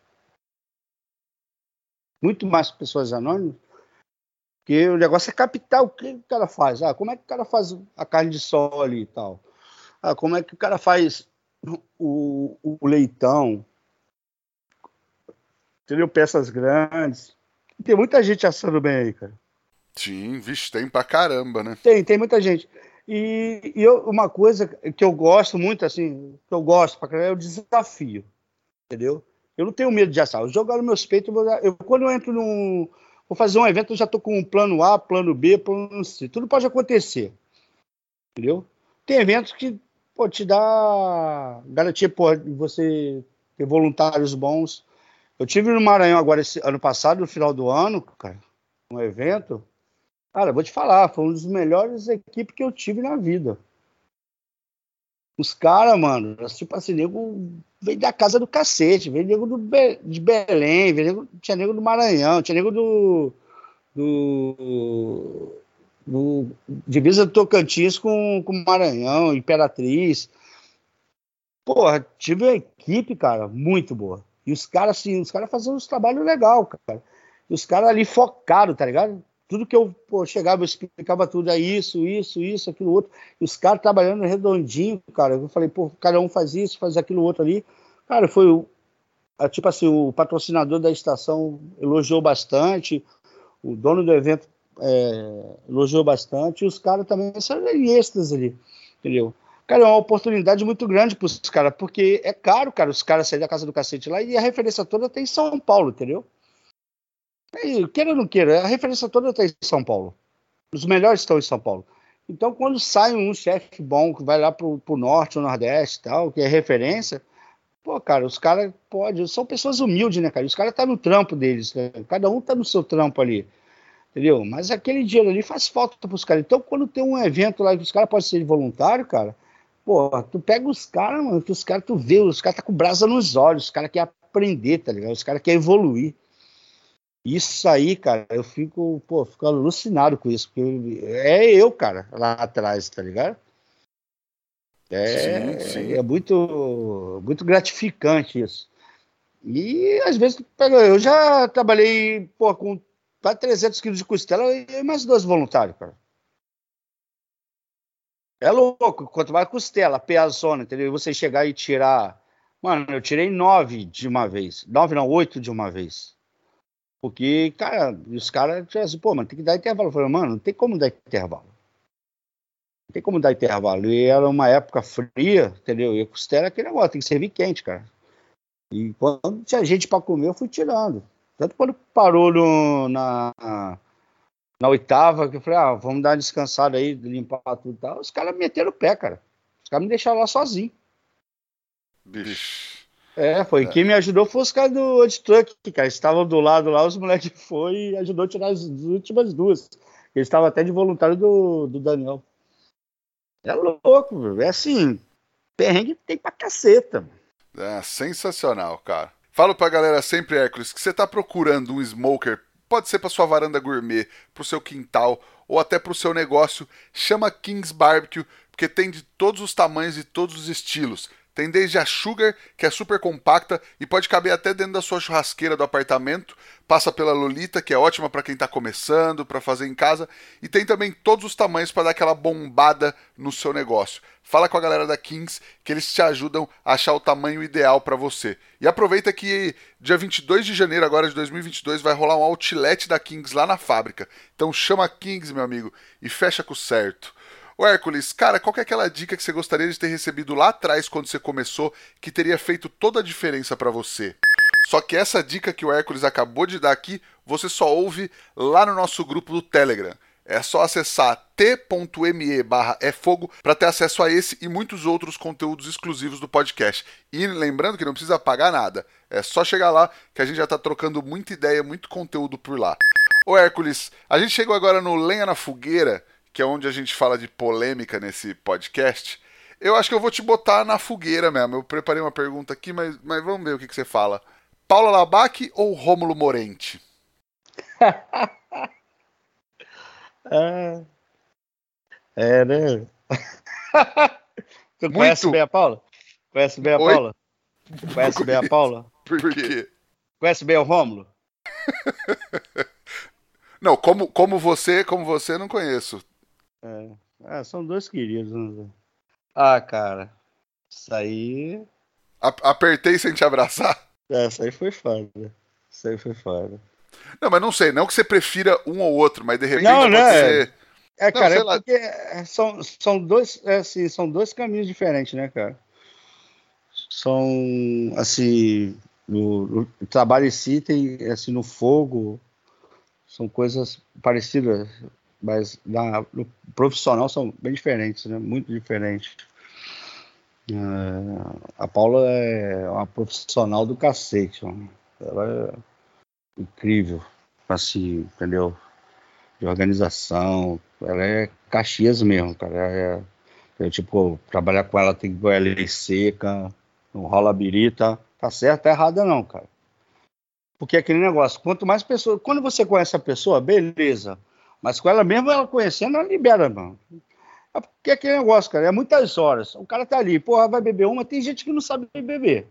muito mais pessoas anônimas, porque o negócio é captar o que o cara faz. Ah, como é que o cara faz a carne de sol ali e tal? Ah, como é que o cara faz o, o leitão? Entendeu? Peças grandes. Tem muita gente assando bem aí, cara. Sim, vixe, tem pra caramba, né? Tem, tem muita gente. E, e eu, uma coisa que eu gosto muito, assim, que eu gosto pra caramba, é o desafio. Entendeu? Eu não tenho medo de jogo no meus peitos, eu, eu, quando eu entro num, Vou fazer um evento, eu já estou com um plano A, plano B, plano C. Tudo pode acontecer. Entendeu? Tem eventos que pô, te dá garantia de você ter voluntários bons. Eu tive no Maranhão agora, esse ano passado, no final do ano, cara, um evento. Cara, vou te falar, foi um dos melhores equipes que eu tive na vida. Os caras, mano, tipo assim, nego veio da casa do cacete, veio nego do Be de Belém, veio nego, tinha nego do Maranhão, tinha nego do. do. do divisa do Tocantins com, com Maranhão, Imperatriz. Porra, tive uma equipe, cara, muito boa. E os caras, assim, os caras fazendo uns trabalhos legal, cara. E os caras ali focaram, tá ligado? Tudo que eu pô, chegava, eu explicava tudo, é isso, isso, isso, aquilo outro. E os caras trabalhando redondinho, cara. Eu falei, pô, cada um faz isso, faz aquilo outro ali. Cara, foi. Tipo assim, o patrocinador da estação elogiou bastante, o dono do evento é, elogiou bastante, e os caras também saíram extras ali, entendeu? Cara, é uma oportunidade muito grande para os caras, porque é caro, cara, os caras saírem da casa do cacete lá e a referência toda tem em São Paulo, entendeu? É, queira ou não queira, a referência toda está em São Paulo. Os melhores estão em São Paulo. Então, quando sai um chefe bom que vai lá pro, pro norte, ou nordeste tal, que é referência, pô, cara, os caras podem. São pessoas humildes, né, cara? Os caras tá no trampo deles. Né? Cada um tá no seu trampo ali. Entendeu? Mas aquele dinheiro ali faz falta pros caras. Então, quando tem um evento lá que os caras podem ser voluntário, cara, pô, tu pega os caras, mano, que os caras, tu vê, os caras tá com brasa nos olhos, os caras querem aprender, tá ligado? Os caras querem evoluir. Isso aí, cara, eu fico, pô, fico alucinado com isso, porque é eu, cara, lá atrás, tá ligado? É, sim, sim. é muito, muito gratificante isso. E às vezes, eu já trabalhei pô, com quase 300 quilos de costela e mais dois voluntários, cara. É louco, quanto mais costela, peazona, entendeu? E você chegar e tirar. Mano, eu tirei nove de uma vez. Nove, não, oito de uma vez. Porque, cara, os caras tinham assim, pô, mano, tem que dar intervalo. Eu falei, mano, não tem como dar intervalo. Não tem como dar intervalo. E era uma época fria, entendeu? E a costela é aquele negócio, tem que servir quente, cara. E quando tinha gente para comer, eu fui tirando. Tanto quando parou no, na, na oitava, que eu falei, ah, vamos dar uma descansada aí, limpar tudo e tal. Os caras meteram o pé, cara. Os caras me deixaram lá sozinho. Bicho. É, foi. É. Quem me ajudou foi os caras do Truck, cara. Estavam do lado lá, os moleques (laughs) foi e ajudou a tirar as, as últimas duas. Eles estavam até de voluntário do, do Daniel. É louco, velho. É assim, perrengue tem pra caceta. É, sensacional, cara. Falo pra galera sempre, Hércules, que você tá procurando um smoker, pode ser pra sua varanda gourmet, pro seu quintal ou até pro seu negócio, chama Kings Barbecue, porque tem de todos os tamanhos e todos os estilos Tem desde a Sugar, que é super compacta e pode caber até dentro da sua churrasqueira do apartamento, passa pela Lolita, que é ótima para quem está começando, para fazer em casa, e tem também todos os tamanhos para dar aquela bombada no seu negócio. Fala com a galera da Kings que eles te ajudam a achar o tamanho ideal para você. E aproveita que dia 22 de janeiro agora de 2022 vai rolar um outlet da Kings lá na fábrica. Então chama a Kings, meu amigo, e fecha com o certo. O Hércules, cara, qual é aquela dica que você gostaria de ter recebido lá atrás quando você começou que teria feito toda a diferença para você? Só que essa dica que o Hércules acabou de dar aqui, você só ouve lá no nosso grupo do Telegram. É só acessar t.me barra é fogo para ter acesso a esse e muitos outros conteúdos exclusivos do podcast. E lembrando que não precisa pagar nada. É só chegar lá que a gente já está trocando muita ideia, muito conteúdo por lá. Ô Hércules, a gente chegou agora no Lenha na Fogueira que é onde a gente fala de polêmica nesse podcast, eu acho que eu vou te botar na fogueira mesmo. Eu preparei uma pergunta aqui, mas, mas vamos ver o que, que você fala. Paula Labac ou Rômulo Morente? (laughs) é, é, né? (laughs) tu conhece bem a Paula? Conhece bem a Oi? Paula? Conhece bem a (laughs) Paula? Por quê? Conhece bem o Rômulo? Não, como, como você, como você, não conheço. É. Ah, são dois queridos. Né? Ah, cara. Isso aí. A apertei sem te abraçar? É, isso aí foi foda. Isso aí foi foda. Não, mas não sei, não que você prefira um ou outro, mas de repente não, pode né? ser. É, cara, é porque são, são, dois, é, assim, são dois caminhos diferentes, né, cara? São, assim, no, no trabalho em si tem, assim, no fogo, são coisas parecidas mas na, no profissional são bem diferentes, né? Muito diferentes. Uh, a Paula é uma profissional do cacete, mano. ela é incrível, assim, entendeu? De organização, ela é Caxias mesmo, cara. É, é, tipo, trabalhar com ela tem que goela seca, não rola birita, tá certo, tá errada não, cara. Porque é aquele negócio, quanto mais pessoas, quando você conhece a pessoa, beleza. Mas com ela mesmo, ela conhecendo, ela libera, mano. É porque é aquele negócio, cara, é muitas horas. O cara tá ali, porra, vai beber uma, tem gente que não sabe beber.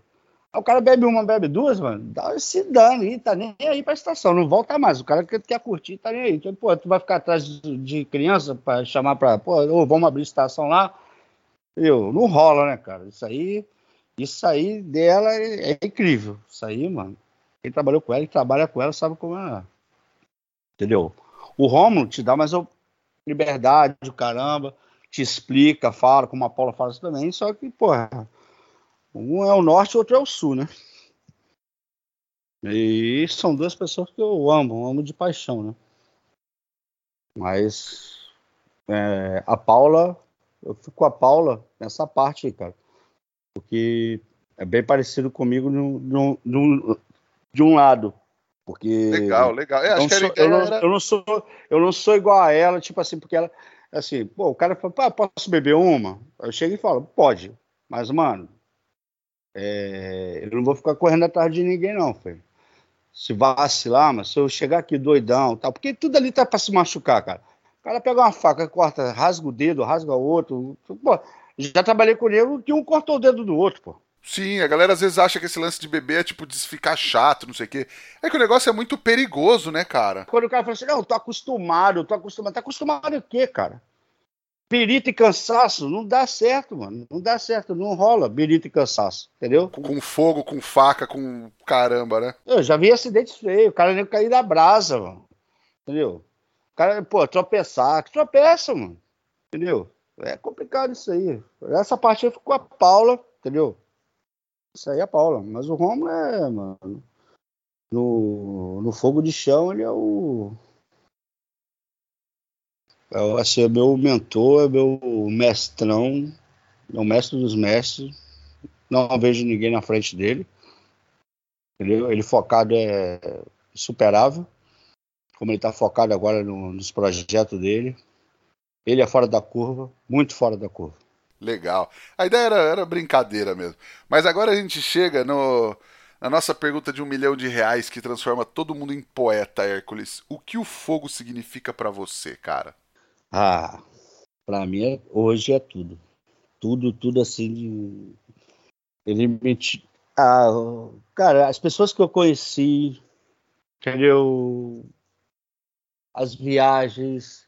Aí o cara bebe uma, bebe duas, mano, dá esse dano aí, tá nem aí pra estação, não volta mais. O cara que quer curtir, tá nem aí. Então, pô, tu vai ficar atrás de, criança pra chamar pra, pô, oh, vamos abrir estação lá. Eu, não rola, né, cara? Isso aí, isso aí dela é, é incrível. Isso aí, mano. Quem trabalhou com ela e trabalha com ela sabe como é. Entendeu? O Romulo te dá mais liberdade, caramba, te explica, fala, como a Paula fala também, só que, porra, um é o norte o outro é o sul, né? E são duas pessoas que eu amo, amo de paixão, né? Mas é, a Paula, eu fico com a Paula nessa parte aí, cara. Porque é bem parecido comigo no, no, no, de um lado. Porque legal, legal. É, acho que eu, não, era... eu, não, sou, eu não sou igual a ela, tipo assim, porque ela, assim, pô, o cara fala, posso beber uma? Eu chego e falo, pode, mas, mano, é, eu não vou ficar correndo atrás de ninguém, não, filho. Se vacilar, mas se eu chegar aqui doidão, tal, porque tudo ali tá pra se machucar, cara. O cara pega uma faca, corta, rasga o dedo, rasga o outro. Pô, já trabalhei com nego que um cortou o dedo do outro, pô. Sim, a galera às vezes acha que esse lance de beber é tipo de ficar chato, não sei o quê. É que o negócio é muito perigoso, né, cara? Quando o cara fala assim, não, tô acostumado, tô acostumado. Tá acostumado o quê, cara? Birita e cansaço, não dá certo, mano. Não dá certo, não rola birita e cansaço, entendeu? Com fogo, com faca, com caramba, né? Eu já vi acidentes feios, o cara nem cair da brasa, mano. Entendeu? O cara, pô, tropeçar, que tropeça, mano. Entendeu? É complicado isso aí. Essa parte eu fico com a Paula, entendeu? Isso aí é Paula. Mas o Romulo é, mano. No, no fogo de chão, ele é o. É, assim, é meu mentor, é meu mestrão, é o mestre dos mestres. Não vejo ninguém na frente dele. Entendeu? Ele focado é superável. Como ele está focado agora no, nos projetos dele. Ele é fora da curva, muito fora da curva. Legal. A ideia era, era brincadeira mesmo. Mas agora a gente chega no, na nossa pergunta de um milhão de reais que transforma todo mundo em poeta, Hércules. O que o fogo significa para você, cara? Ah, para mim é, hoje é tudo. Tudo, tudo assim de, Ele me. Ah, cara, as pessoas que eu conheci, entendeu? As viagens,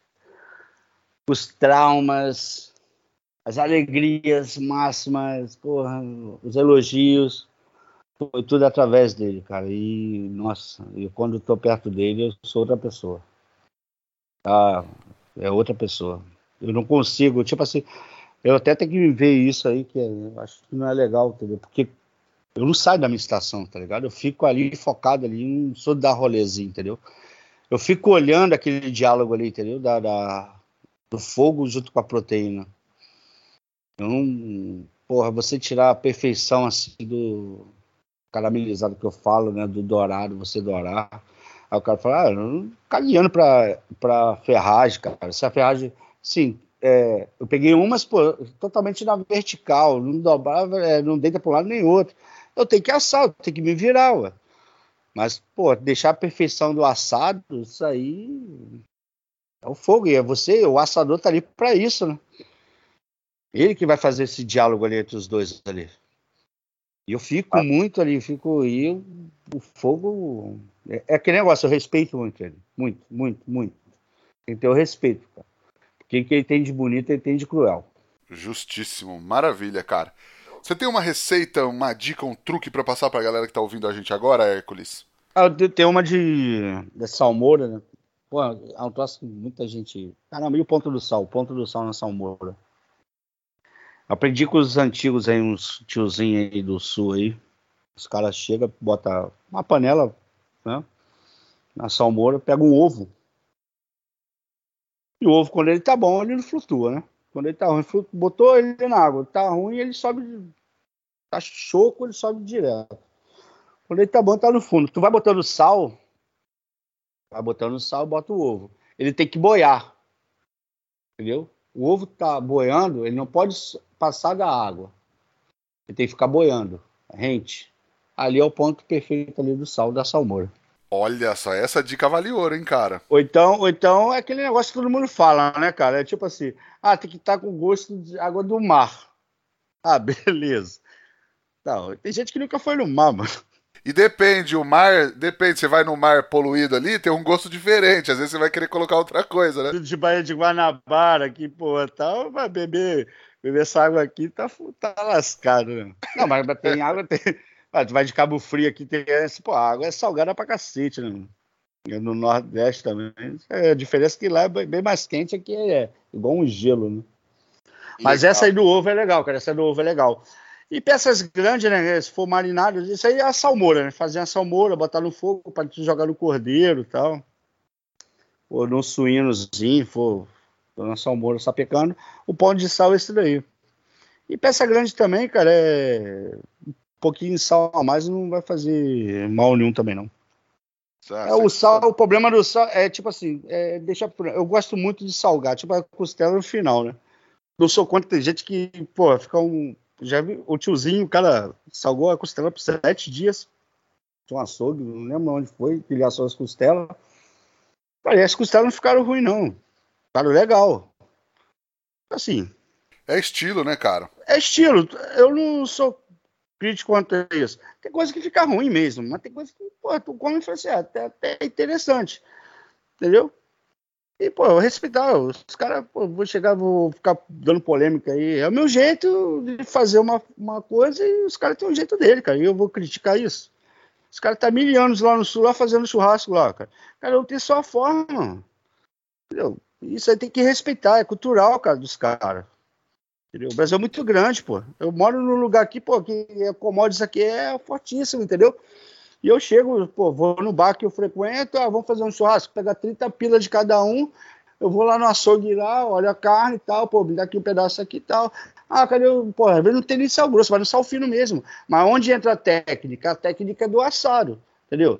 os traumas, as alegrias máximas, porra, os elogios, foi tudo através dele, cara. E, nossa, eu, quando estou perto dele, eu sou outra pessoa. Ah, é outra pessoa. Eu não consigo, tipo assim, eu até tenho que ver isso aí, que é, eu acho que não é legal, entendeu? Porque eu não saio da minha estação, tá ligado? Eu fico ali focado ali, não sou da rolezinho, entendeu? Eu fico olhando aquele diálogo ali, entendeu? Da, da, do fogo junto com a proteína. Eu não. Porra, você tirar a perfeição assim do caramelizado que eu falo, né? Do dourado, você dourar. Aí o cara fala, ah, não caminhando pra, pra ferragem, cara. Se a ferragem. Sim, é, eu peguei umas pô, totalmente na vertical, não dobrava, é, não deita para um lado nem outro. Eu tenho que assar, eu tenho que me virar, ué. Mas, pô, deixar a perfeição do assado, isso aí é o fogo. E é você, o assador tá ali para isso, né? Ele que vai fazer esse diálogo ali entre os dois ali. E eu fico ah. muito ali, fico. E eu, o fogo. É, é aquele negócio, eu respeito muito ele. Muito, muito, muito. Tem que ter o respeito, cara. Porque quem tem de bonito, ele tem de cruel. Justíssimo. Maravilha, cara. Você tem uma receita, uma dica, um truque para passar pra galera que tá ouvindo a gente agora, Hércules? Ah, tem uma de, de salmoura, né? Pô, é um troço que muita gente. Caramba, e o ponto do sal? O ponto do sal na salmoura. Aprendi com os antigos aí, uns tiozinhos aí do sul aí. Os caras chegam, bota uma panela, né? Na salmoura, pega um ovo. E o ovo, quando ele tá bom, ele não flutua, né? Quando ele tá ruim, flutua, botou ele na água. Tá ruim, ele sobe. Tá choco, ele sobe direto. Quando ele tá bom, tá no fundo. Tu vai botando sal. Vai botando sal, bota o ovo. Ele tem que boiar. Entendeu? O ovo tá boiando, ele não pode passar da água. Ele tem que ficar boiando, rente. Ali é o ponto perfeito ali do sal da salmoura. Olha só, essa dica vale ouro, hein, cara? Ou então, ou então é aquele negócio que todo mundo fala, né, cara? É tipo assim, ah, tem que estar tá com gosto de água do mar. Ah, (laughs) beleza. Não, tem gente que nunca foi no mar, mano. E depende, o mar, depende, você vai no mar poluído ali, tem um gosto diferente. Às vezes você vai querer colocar outra coisa, né? De Baía de Guanabara aqui, pô, tal, vai beber, beber essa água aqui, tá, tá lascado, né? Não, mas tem água, tem, (laughs) ah, tu vai de Cabo Frio aqui, tem esse, pô, a água é salgada pra cacete, né? No Nordeste também. É, a diferença é que lá é bem mais quente, aqui é igual um gelo, né? Mas legal. essa aí do ovo é legal, cara. Essa do ovo é legal. E peças grandes, né? Se for marinado, isso aí é a salmoura, né? Fazer a salmoura, botar no fogo para jogar no cordeiro e tal. Ou no suínozinho, for na salmoura sapecando. O pão de sal é esse daí. E peça grande também, cara, é pouquinho de sal a mais não vai fazer mal nenhum também, não. é, o sal, o problema do sal é tipo assim, é, deixa, eu gosto muito de salgar, tipo a costela no final, né? Não sou contra, tem gente que, pô, fica um. Já vi o tiozinho, o cara salgou a costela por sete dias. Tinha um açougue, não lembro onde foi, que ele assou as costelas. Cara, as costelas não ficaram ruins, não. Ficaram legal. Assim. É estilo, né, cara? É estilo. Eu não sou crítico quanto a isso. Tem coisa que fica ruim mesmo, mas tem coisa que, pô, tu come e fala assim, ah, até, até interessante. Entendeu? E, pô, eu respeitar, os caras, vou chegar, vou ficar dando polêmica aí. É o meu jeito de fazer uma, uma coisa e os caras têm um jeito dele, cara. E eu vou criticar isso. Os caras tá mil anos lá no sul, lá fazendo churrasco lá, cara. Cara, eu tenho sua forma. Entendeu? Isso aí tem que respeitar, é cultural, cara, dos caras. Entendeu? O Brasil é muito grande, pô. Eu moro num lugar aqui, pô, que a commodities aqui é fortíssimo, entendeu? E eu chego, pô, vou no bar que eu frequento, ah, vamos fazer um churrasco, pegar 30 pilas de cada um, eu vou lá no açougue lá, olho a carne e tal, pô, me dá aqui um pedaço aqui e tal. Ah, cadê o. Pô, às vezes não tem nem sal grosso, vai no sal fino mesmo. Mas onde entra a técnica? A técnica é do assado, entendeu?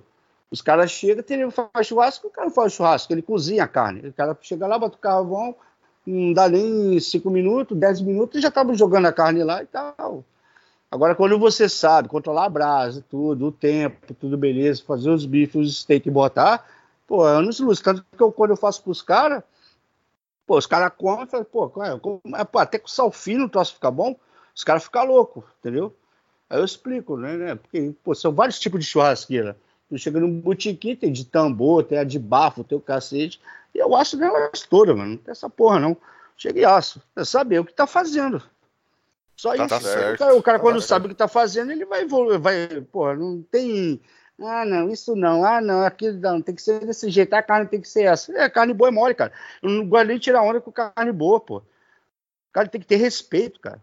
Os caras chegam, tem, faz churrasco, o cara faz churrasco, ele cozinha a carne. O cara chega lá, bota o carvão, não dá nem cinco minutos, dez minutos, já estava jogando a carne lá e tal. Agora, quando você sabe controlar a brasa, tudo, o tempo, tudo beleza, fazer os bifes, os steak e botar, pô, anos luz. Tanto que eu, quando eu faço pros caras, pô, os caras comem e falam, pô, é, pô, até com sal fino o troço fica bom, os caras ficam loucos, entendeu? Aí eu explico, né? né? Porque, pô, são vários tipos de churrasqueira. Tu chega num botiquim, tem de tambor, tem a de bafo, tem o cacete. E eu acho nelas toda, mano. Não tem essa porra, não. Chega e aço. É saber o que tá fazendo. Só tá, isso. Tá certo. O cara, o cara tá quando certo. sabe o que tá fazendo, ele vai evoluir. Vai, porra, não tem. Ah, não, isso não. Ah, não, aquilo não. Tem que ser desse jeito. A carne tem que ser essa. É, carne boa é mole, cara. Eu não gosto nem de tirar onda com carne boa, pô. O cara tem que ter respeito, cara.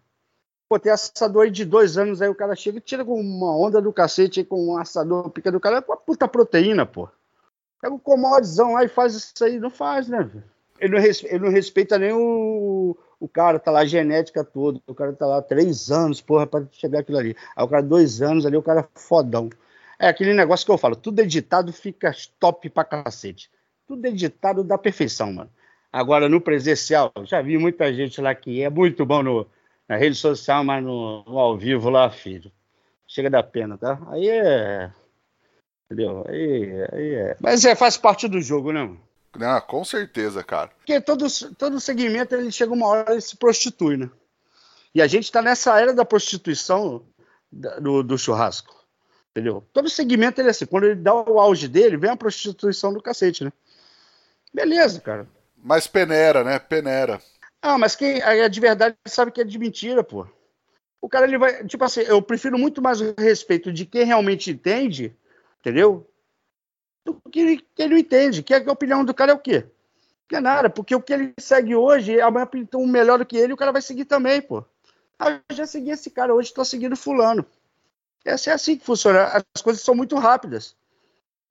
Pô, tem assador aí de dois anos, aí o cara chega e tira com uma onda do cacete com um assador pica do cara, com a puta proteína, pô. Pega o comodzão lá e faz isso aí. Não faz, né, respeita, ele não respeita nem o, o cara, tá lá genética toda. O cara tá lá três anos, porra, pra chegar aquilo ali. Aí o cara, dois anos ali, o cara é fodão. É aquele negócio que eu falo, tudo editado fica top pra cacete. Tudo editado da perfeição, mano. Agora, no presencial, já vi muita gente lá que é muito bom no, na rede social, mas no, no, ao vivo lá, filho. Chega da pena, tá? Aí é. Entendeu? Aí, aí é. Mas é, faz parte do jogo, né, mano? Ah, com certeza, cara. Porque todo, todo segmento ele chega uma hora e se prostitui, né? E a gente tá nessa era da prostituição do, do churrasco. Entendeu? Todo segmento ele é assim. Quando ele dá o auge dele, vem a prostituição do cacete, né? Beleza, cara. Mas peneira, né? Peneira. Ah, mas quem é de verdade sabe que é de mentira, pô. O cara, ele vai. Tipo assim, eu prefiro muito mais o respeito de quem realmente entende, entendeu? Que ele, que ele não entende. Que a opinião do cara é o quê? Que é nada, porque o que ele segue hoje, amanhã pintou um melhor do que ele, o cara vai seguir também, pô. Ah, eu já segui esse cara, hoje tô seguindo fulano. Essa é assim que funciona. As coisas são muito rápidas.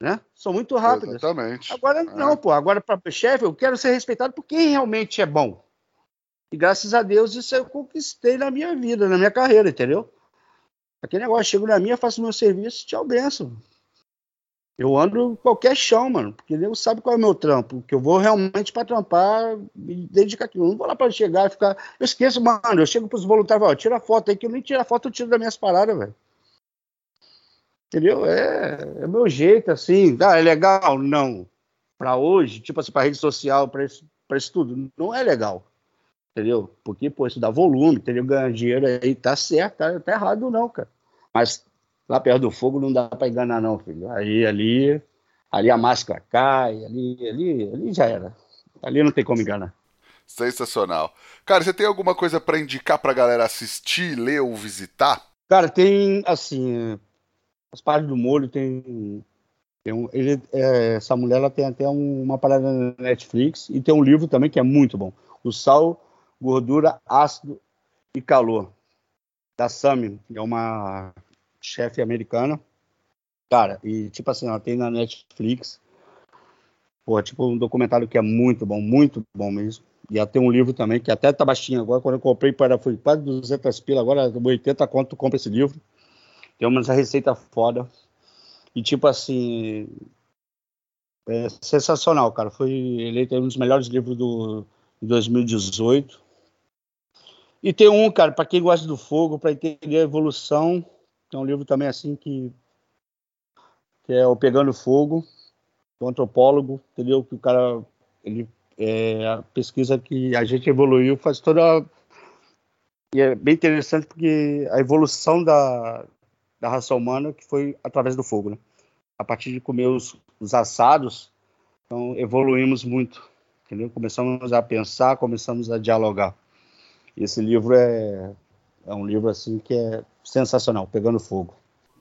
Né? São muito rápidas. Exatamente. Agora, é. não, pô. Agora, para chefe, eu quero ser respeitado por quem realmente é bom. E graças a Deus isso eu conquistei na minha vida, na minha carreira, entendeu? Aquele negócio, chego na minha, faço meu serviço, tchau, benção. Eu ando qualquer chão, mano, porque Deus sabe qual é o meu trampo, que eu vou realmente para trampar, me dedicar aquilo. Eu não vou lá para chegar e ficar. Eu esqueço, mano, eu chego pros voluntários, ó, tira foto aí, que eu nem tiro a foto, eu tiro das minhas paradas, velho. Entendeu? É, é meu jeito, assim. Ah, é legal? Não. Para hoje, tipo assim, para rede social, para isso, isso tudo, não é legal entendeu? Porque, pô, isso dá volume, entendeu? Ganhar dinheiro aí, tá certo, tá, tá errado não, cara. Mas lá perto do fogo não dá para enganar não, filho. Aí, ali, ali a máscara cai, ali, ali, ali já era. Ali não tem como enganar. Sensacional. Cara, você tem alguma coisa para indicar pra galera assistir, ler ou visitar? Cara, tem, assim, as páginas do molho tem tem um, ele, é, essa mulher ela tem até um, uma parada na Netflix e tem um livro também que é muito bom. O Sal gordura, ácido e calor. Da Sami, que é uma chefe americana. Cara, e tipo assim, ela tem na Netflix. Pô, tipo um documentário que é muito bom, muito bom mesmo. E tem um livro também, que até tá baixinho agora. Quando eu comprei, para, foi quase 200 pila, agora 80 quanto tu compra esse livro. Tem uma receita foda. E tipo assim, é sensacional, cara. Foi eleito um dos melhores livros do 2018. E tem um, cara, para quem gosta do fogo, para entender a evolução, tem um livro também assim que, que é o Pegando Fogo, do antropólogo, entendeu? Que o cara, ele é, a pesquisa que a gente evoluiu faz toda. E é bem interessante porque a evolução da, da raça humana que foi através do fogo, né? A partir de comer os, os assados, então evoluímos muito, entendeu? Começamos a pensar, começamos a dialogar. Esse livro é, é um livro assim que é sensacional, pegando fogo.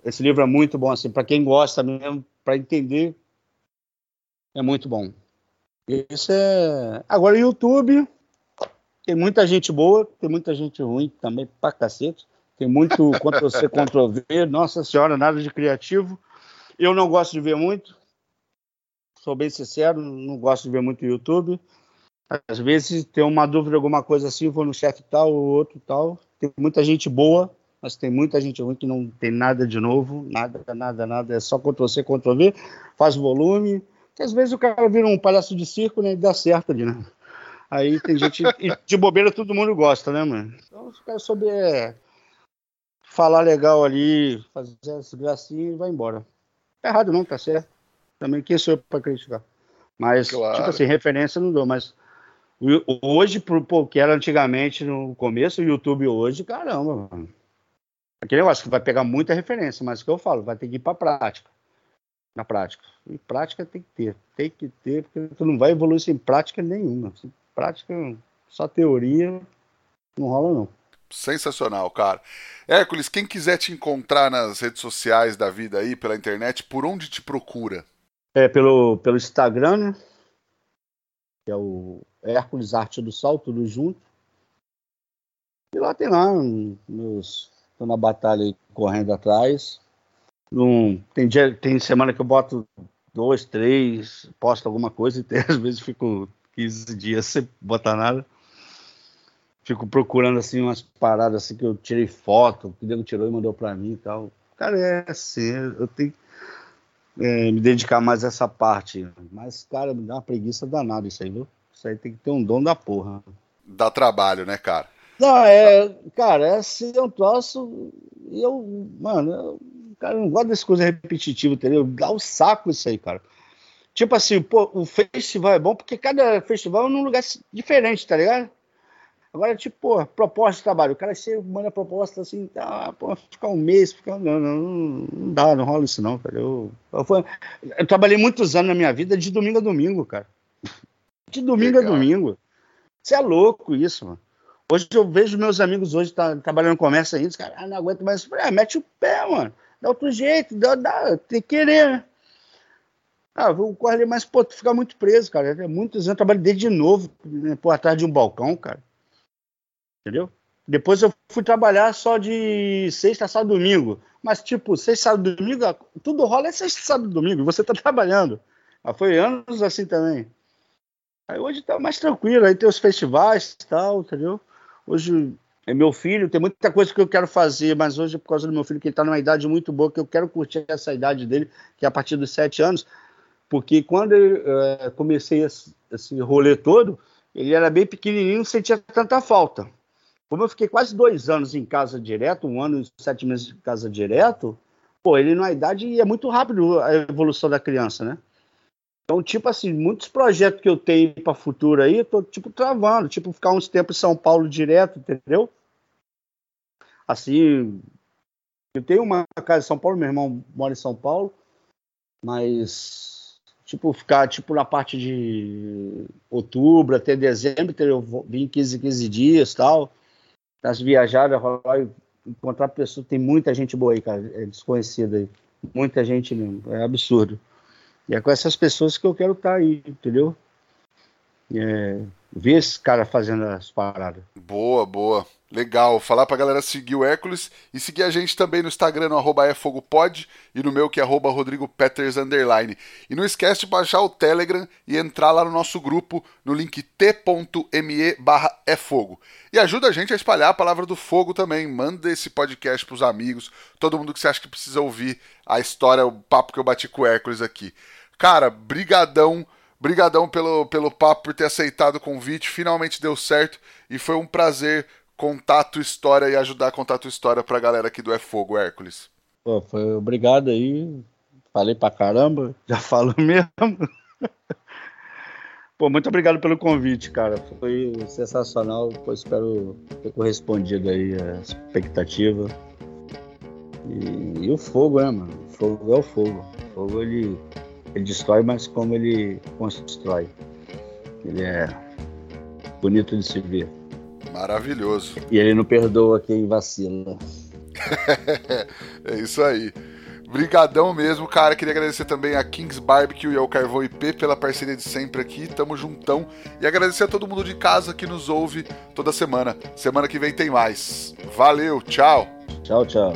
Esse livro é muito bom assim para quem gosta mesmo, para entender. É muito bom. Isso é. Agora, YouTube tem muita gente boa, tem muita gente ruim também, pra cacete. Tem muito (laughs) Ctrl-C, Ctrl-V. Nossa Senhora, nada de criativo. Eu não gosto de ver muito. Sou bem sincero, não gosto de ver muito YouTube. Às vezes tem uma dúvida, alguma coisa assim, vou no chefe tal ou outro tal. Tem muita gente boa, mas tem muita gente ruim que não tem nada de novo, nada, nada, nada. É só Ctrl-C, Ctrl-V, faz volume. Que às vezes o cara vira um palhaço de circo, né? E dá certo ali, né? Aí tem gente. e de bobeira todo mundo gosta, né, mano? Então, se o cara souber falar legal ali, fazer essa gracinha, vai embora. Tá errado não, tá certo. Também quem sou eu pra criticar? Mas, claro. tipo assim, referência não dou, mas Hoje, pro, pô, que era antigamente no começo, o YouTube hoje, caramba, mano. Aquele negócio que vai pegar muita referência, mas o que eu falo, vai ter que ir para prática. Na prática. E prática tem que ter. Tem que ter, porque tu não vai evoluir sem prática nenhuma. Sem prática, só teoria, não rola não. Sensacional, cara. Hércules, quem quiser te encontrar nas redes sociais da vida aí, pela internet, por onde te procura? É pelo, pelo Instagram, né? Que é o Hércules Arte do Sol, tudo junto. E lá tem lá meus. Tô na batalha correndo atrás. Tem, dia, tem semana que eu boto dois, três, posto alguma coisa (laughs) e tem, às vezes fico 15 dias sem botar nada fico procurando assim umas paradas assim que eu tirei foto, que o Diego tirou e mandou para mim e tal. Cara, é assim, eu tenho é, me dedicar mais a essa parte. Mas, cara, me dá uma preguiça danada isso aí, viu? Isso aí tem que ter um dom da porra. Dá trabalho, né, cara? Não, é, cara, é assim, eu troço. E eu, mano, eu, cara, eu não gosto dessas coisas repetitivas, entendeu? Dá o um saco isso aí, cara. Tipo assim, pô, o festival é bom porque cada festival é num lugar diferente, tá ligado? Agora, tipo, pô, proposta de trabalho. O cara chega, manda proposta assim, tá, pô, ficar um mês, ficar. Não, não, não dá, não rola isso não, cara. Eu, eu, foi, eu, trabalhei muitos anos na minha vida de domingo a domingo, cara. De domingo Legal. a domingo. Você é louco isso, mano. Hoje eu vejo meus amigos hoje tá, trabalhando no comércio ainda, os caras, ah, não aguento mais. Ah, mete o pé, mano. Dá outro jeito, dá, dá tem que querer, né? Ah, vou correr mais, pô, tu fica muito preso, cara. É muitos anos, trabalho desde de novo, né, por atrás de um balcão, cara. Entendeu? Depois eu fui trabalhar só de sexta, sábado domingo. Mas, tipo, sexta, sábado domingo, tudo rola é sexta, sábado domingo. Você tá (laughs) trabalhando. Mas foi anos assim também. Aí hoje tá mais tranquilo. Aí tem os festivais e tal, entendeu? Hoje é meu filho, tem muita coisa que eu quero fazer, mas hoje, por causa do meu filho, que ele tá numa idade muito boa, que eu quero curtir essa idade dele, que é a partir dos sete anos. Porque quando eu é, comecei esse, esse rolê todo, ele era bem pequenininho, não sentia tanta falta. Como eu fiquei quase dois anos em casa direto, um ano e sete meses em casa direto, pô, ele na idade é muito rápido a evolução da criança, né? Então, tipo assim, muitos projetos que eu tenho para futuro aí, eu tô, tipo, travando, tipo, ficar uns tempos em São Paulo direto, entendeu? Assim, eu tenho uma casa em São Paulo, meu irmão mora em São Paulo, mas, tipo, ficar, tipo, na parte de outubro até dezembro, eu vim 15, 15 dias tal, das viajadas, encontrar pessoas, tem muita gente boa aí, cara, é desconhecida aí. Muita gente mesmo, é absurdo. E é com essas pessoas que eu quero estar aí, entendeu? É, ver esse cara fazendo as paradas. Boa, boa. Legal. Falar pra galera seguir o Hércules e seguir a gente também no Instagram, no arroba efogopod e no meu que é arroba rodrigopeters underline. E não esquece de baixar o Telegram e entrar lá no nosso grupo no link t.me barra efogo. E ajuda a gente a espalhar a palavra do fogo também. Manda esse podcast pros amigos, todo mundo que você acha que precisa ouvir a história, o papo que eu bati com o Hércules aqui. Cara, brigadão. Brigadão pelo, pelo papo, por ter aceitado o convite. Finalmente deu certo e foi um prazer contar a tua história e ajudar a contar a tua história pra galera aqui do É Fogo, Hércules. Pô, foi obrigado aí. Falei pra caramba, (laughs) já falo mesmo. Pô, muito obrigado pelo convite, cara. Foi sensacional. Pô, espero ter correspondido aí a expectativa. E, e, o fogo, né, mano? O fogo é o fogo. O fogo ele ele destrói, mas como ele constrói. Ele é bonito de se ver. Maravilhoso. E ele não perdoa quem vacila. (laughs) é isso aí. Brigadão mesmo, cara. Queria agradecer também a Kings Barbecue e ao Carvão IP pela parceria de sempre aqui. Tamo juntão. E agradecer a todo mundo de casa que nos ouve toda semana. Semana que vem tem mais. Valeu, tchau. Tchau, tchau.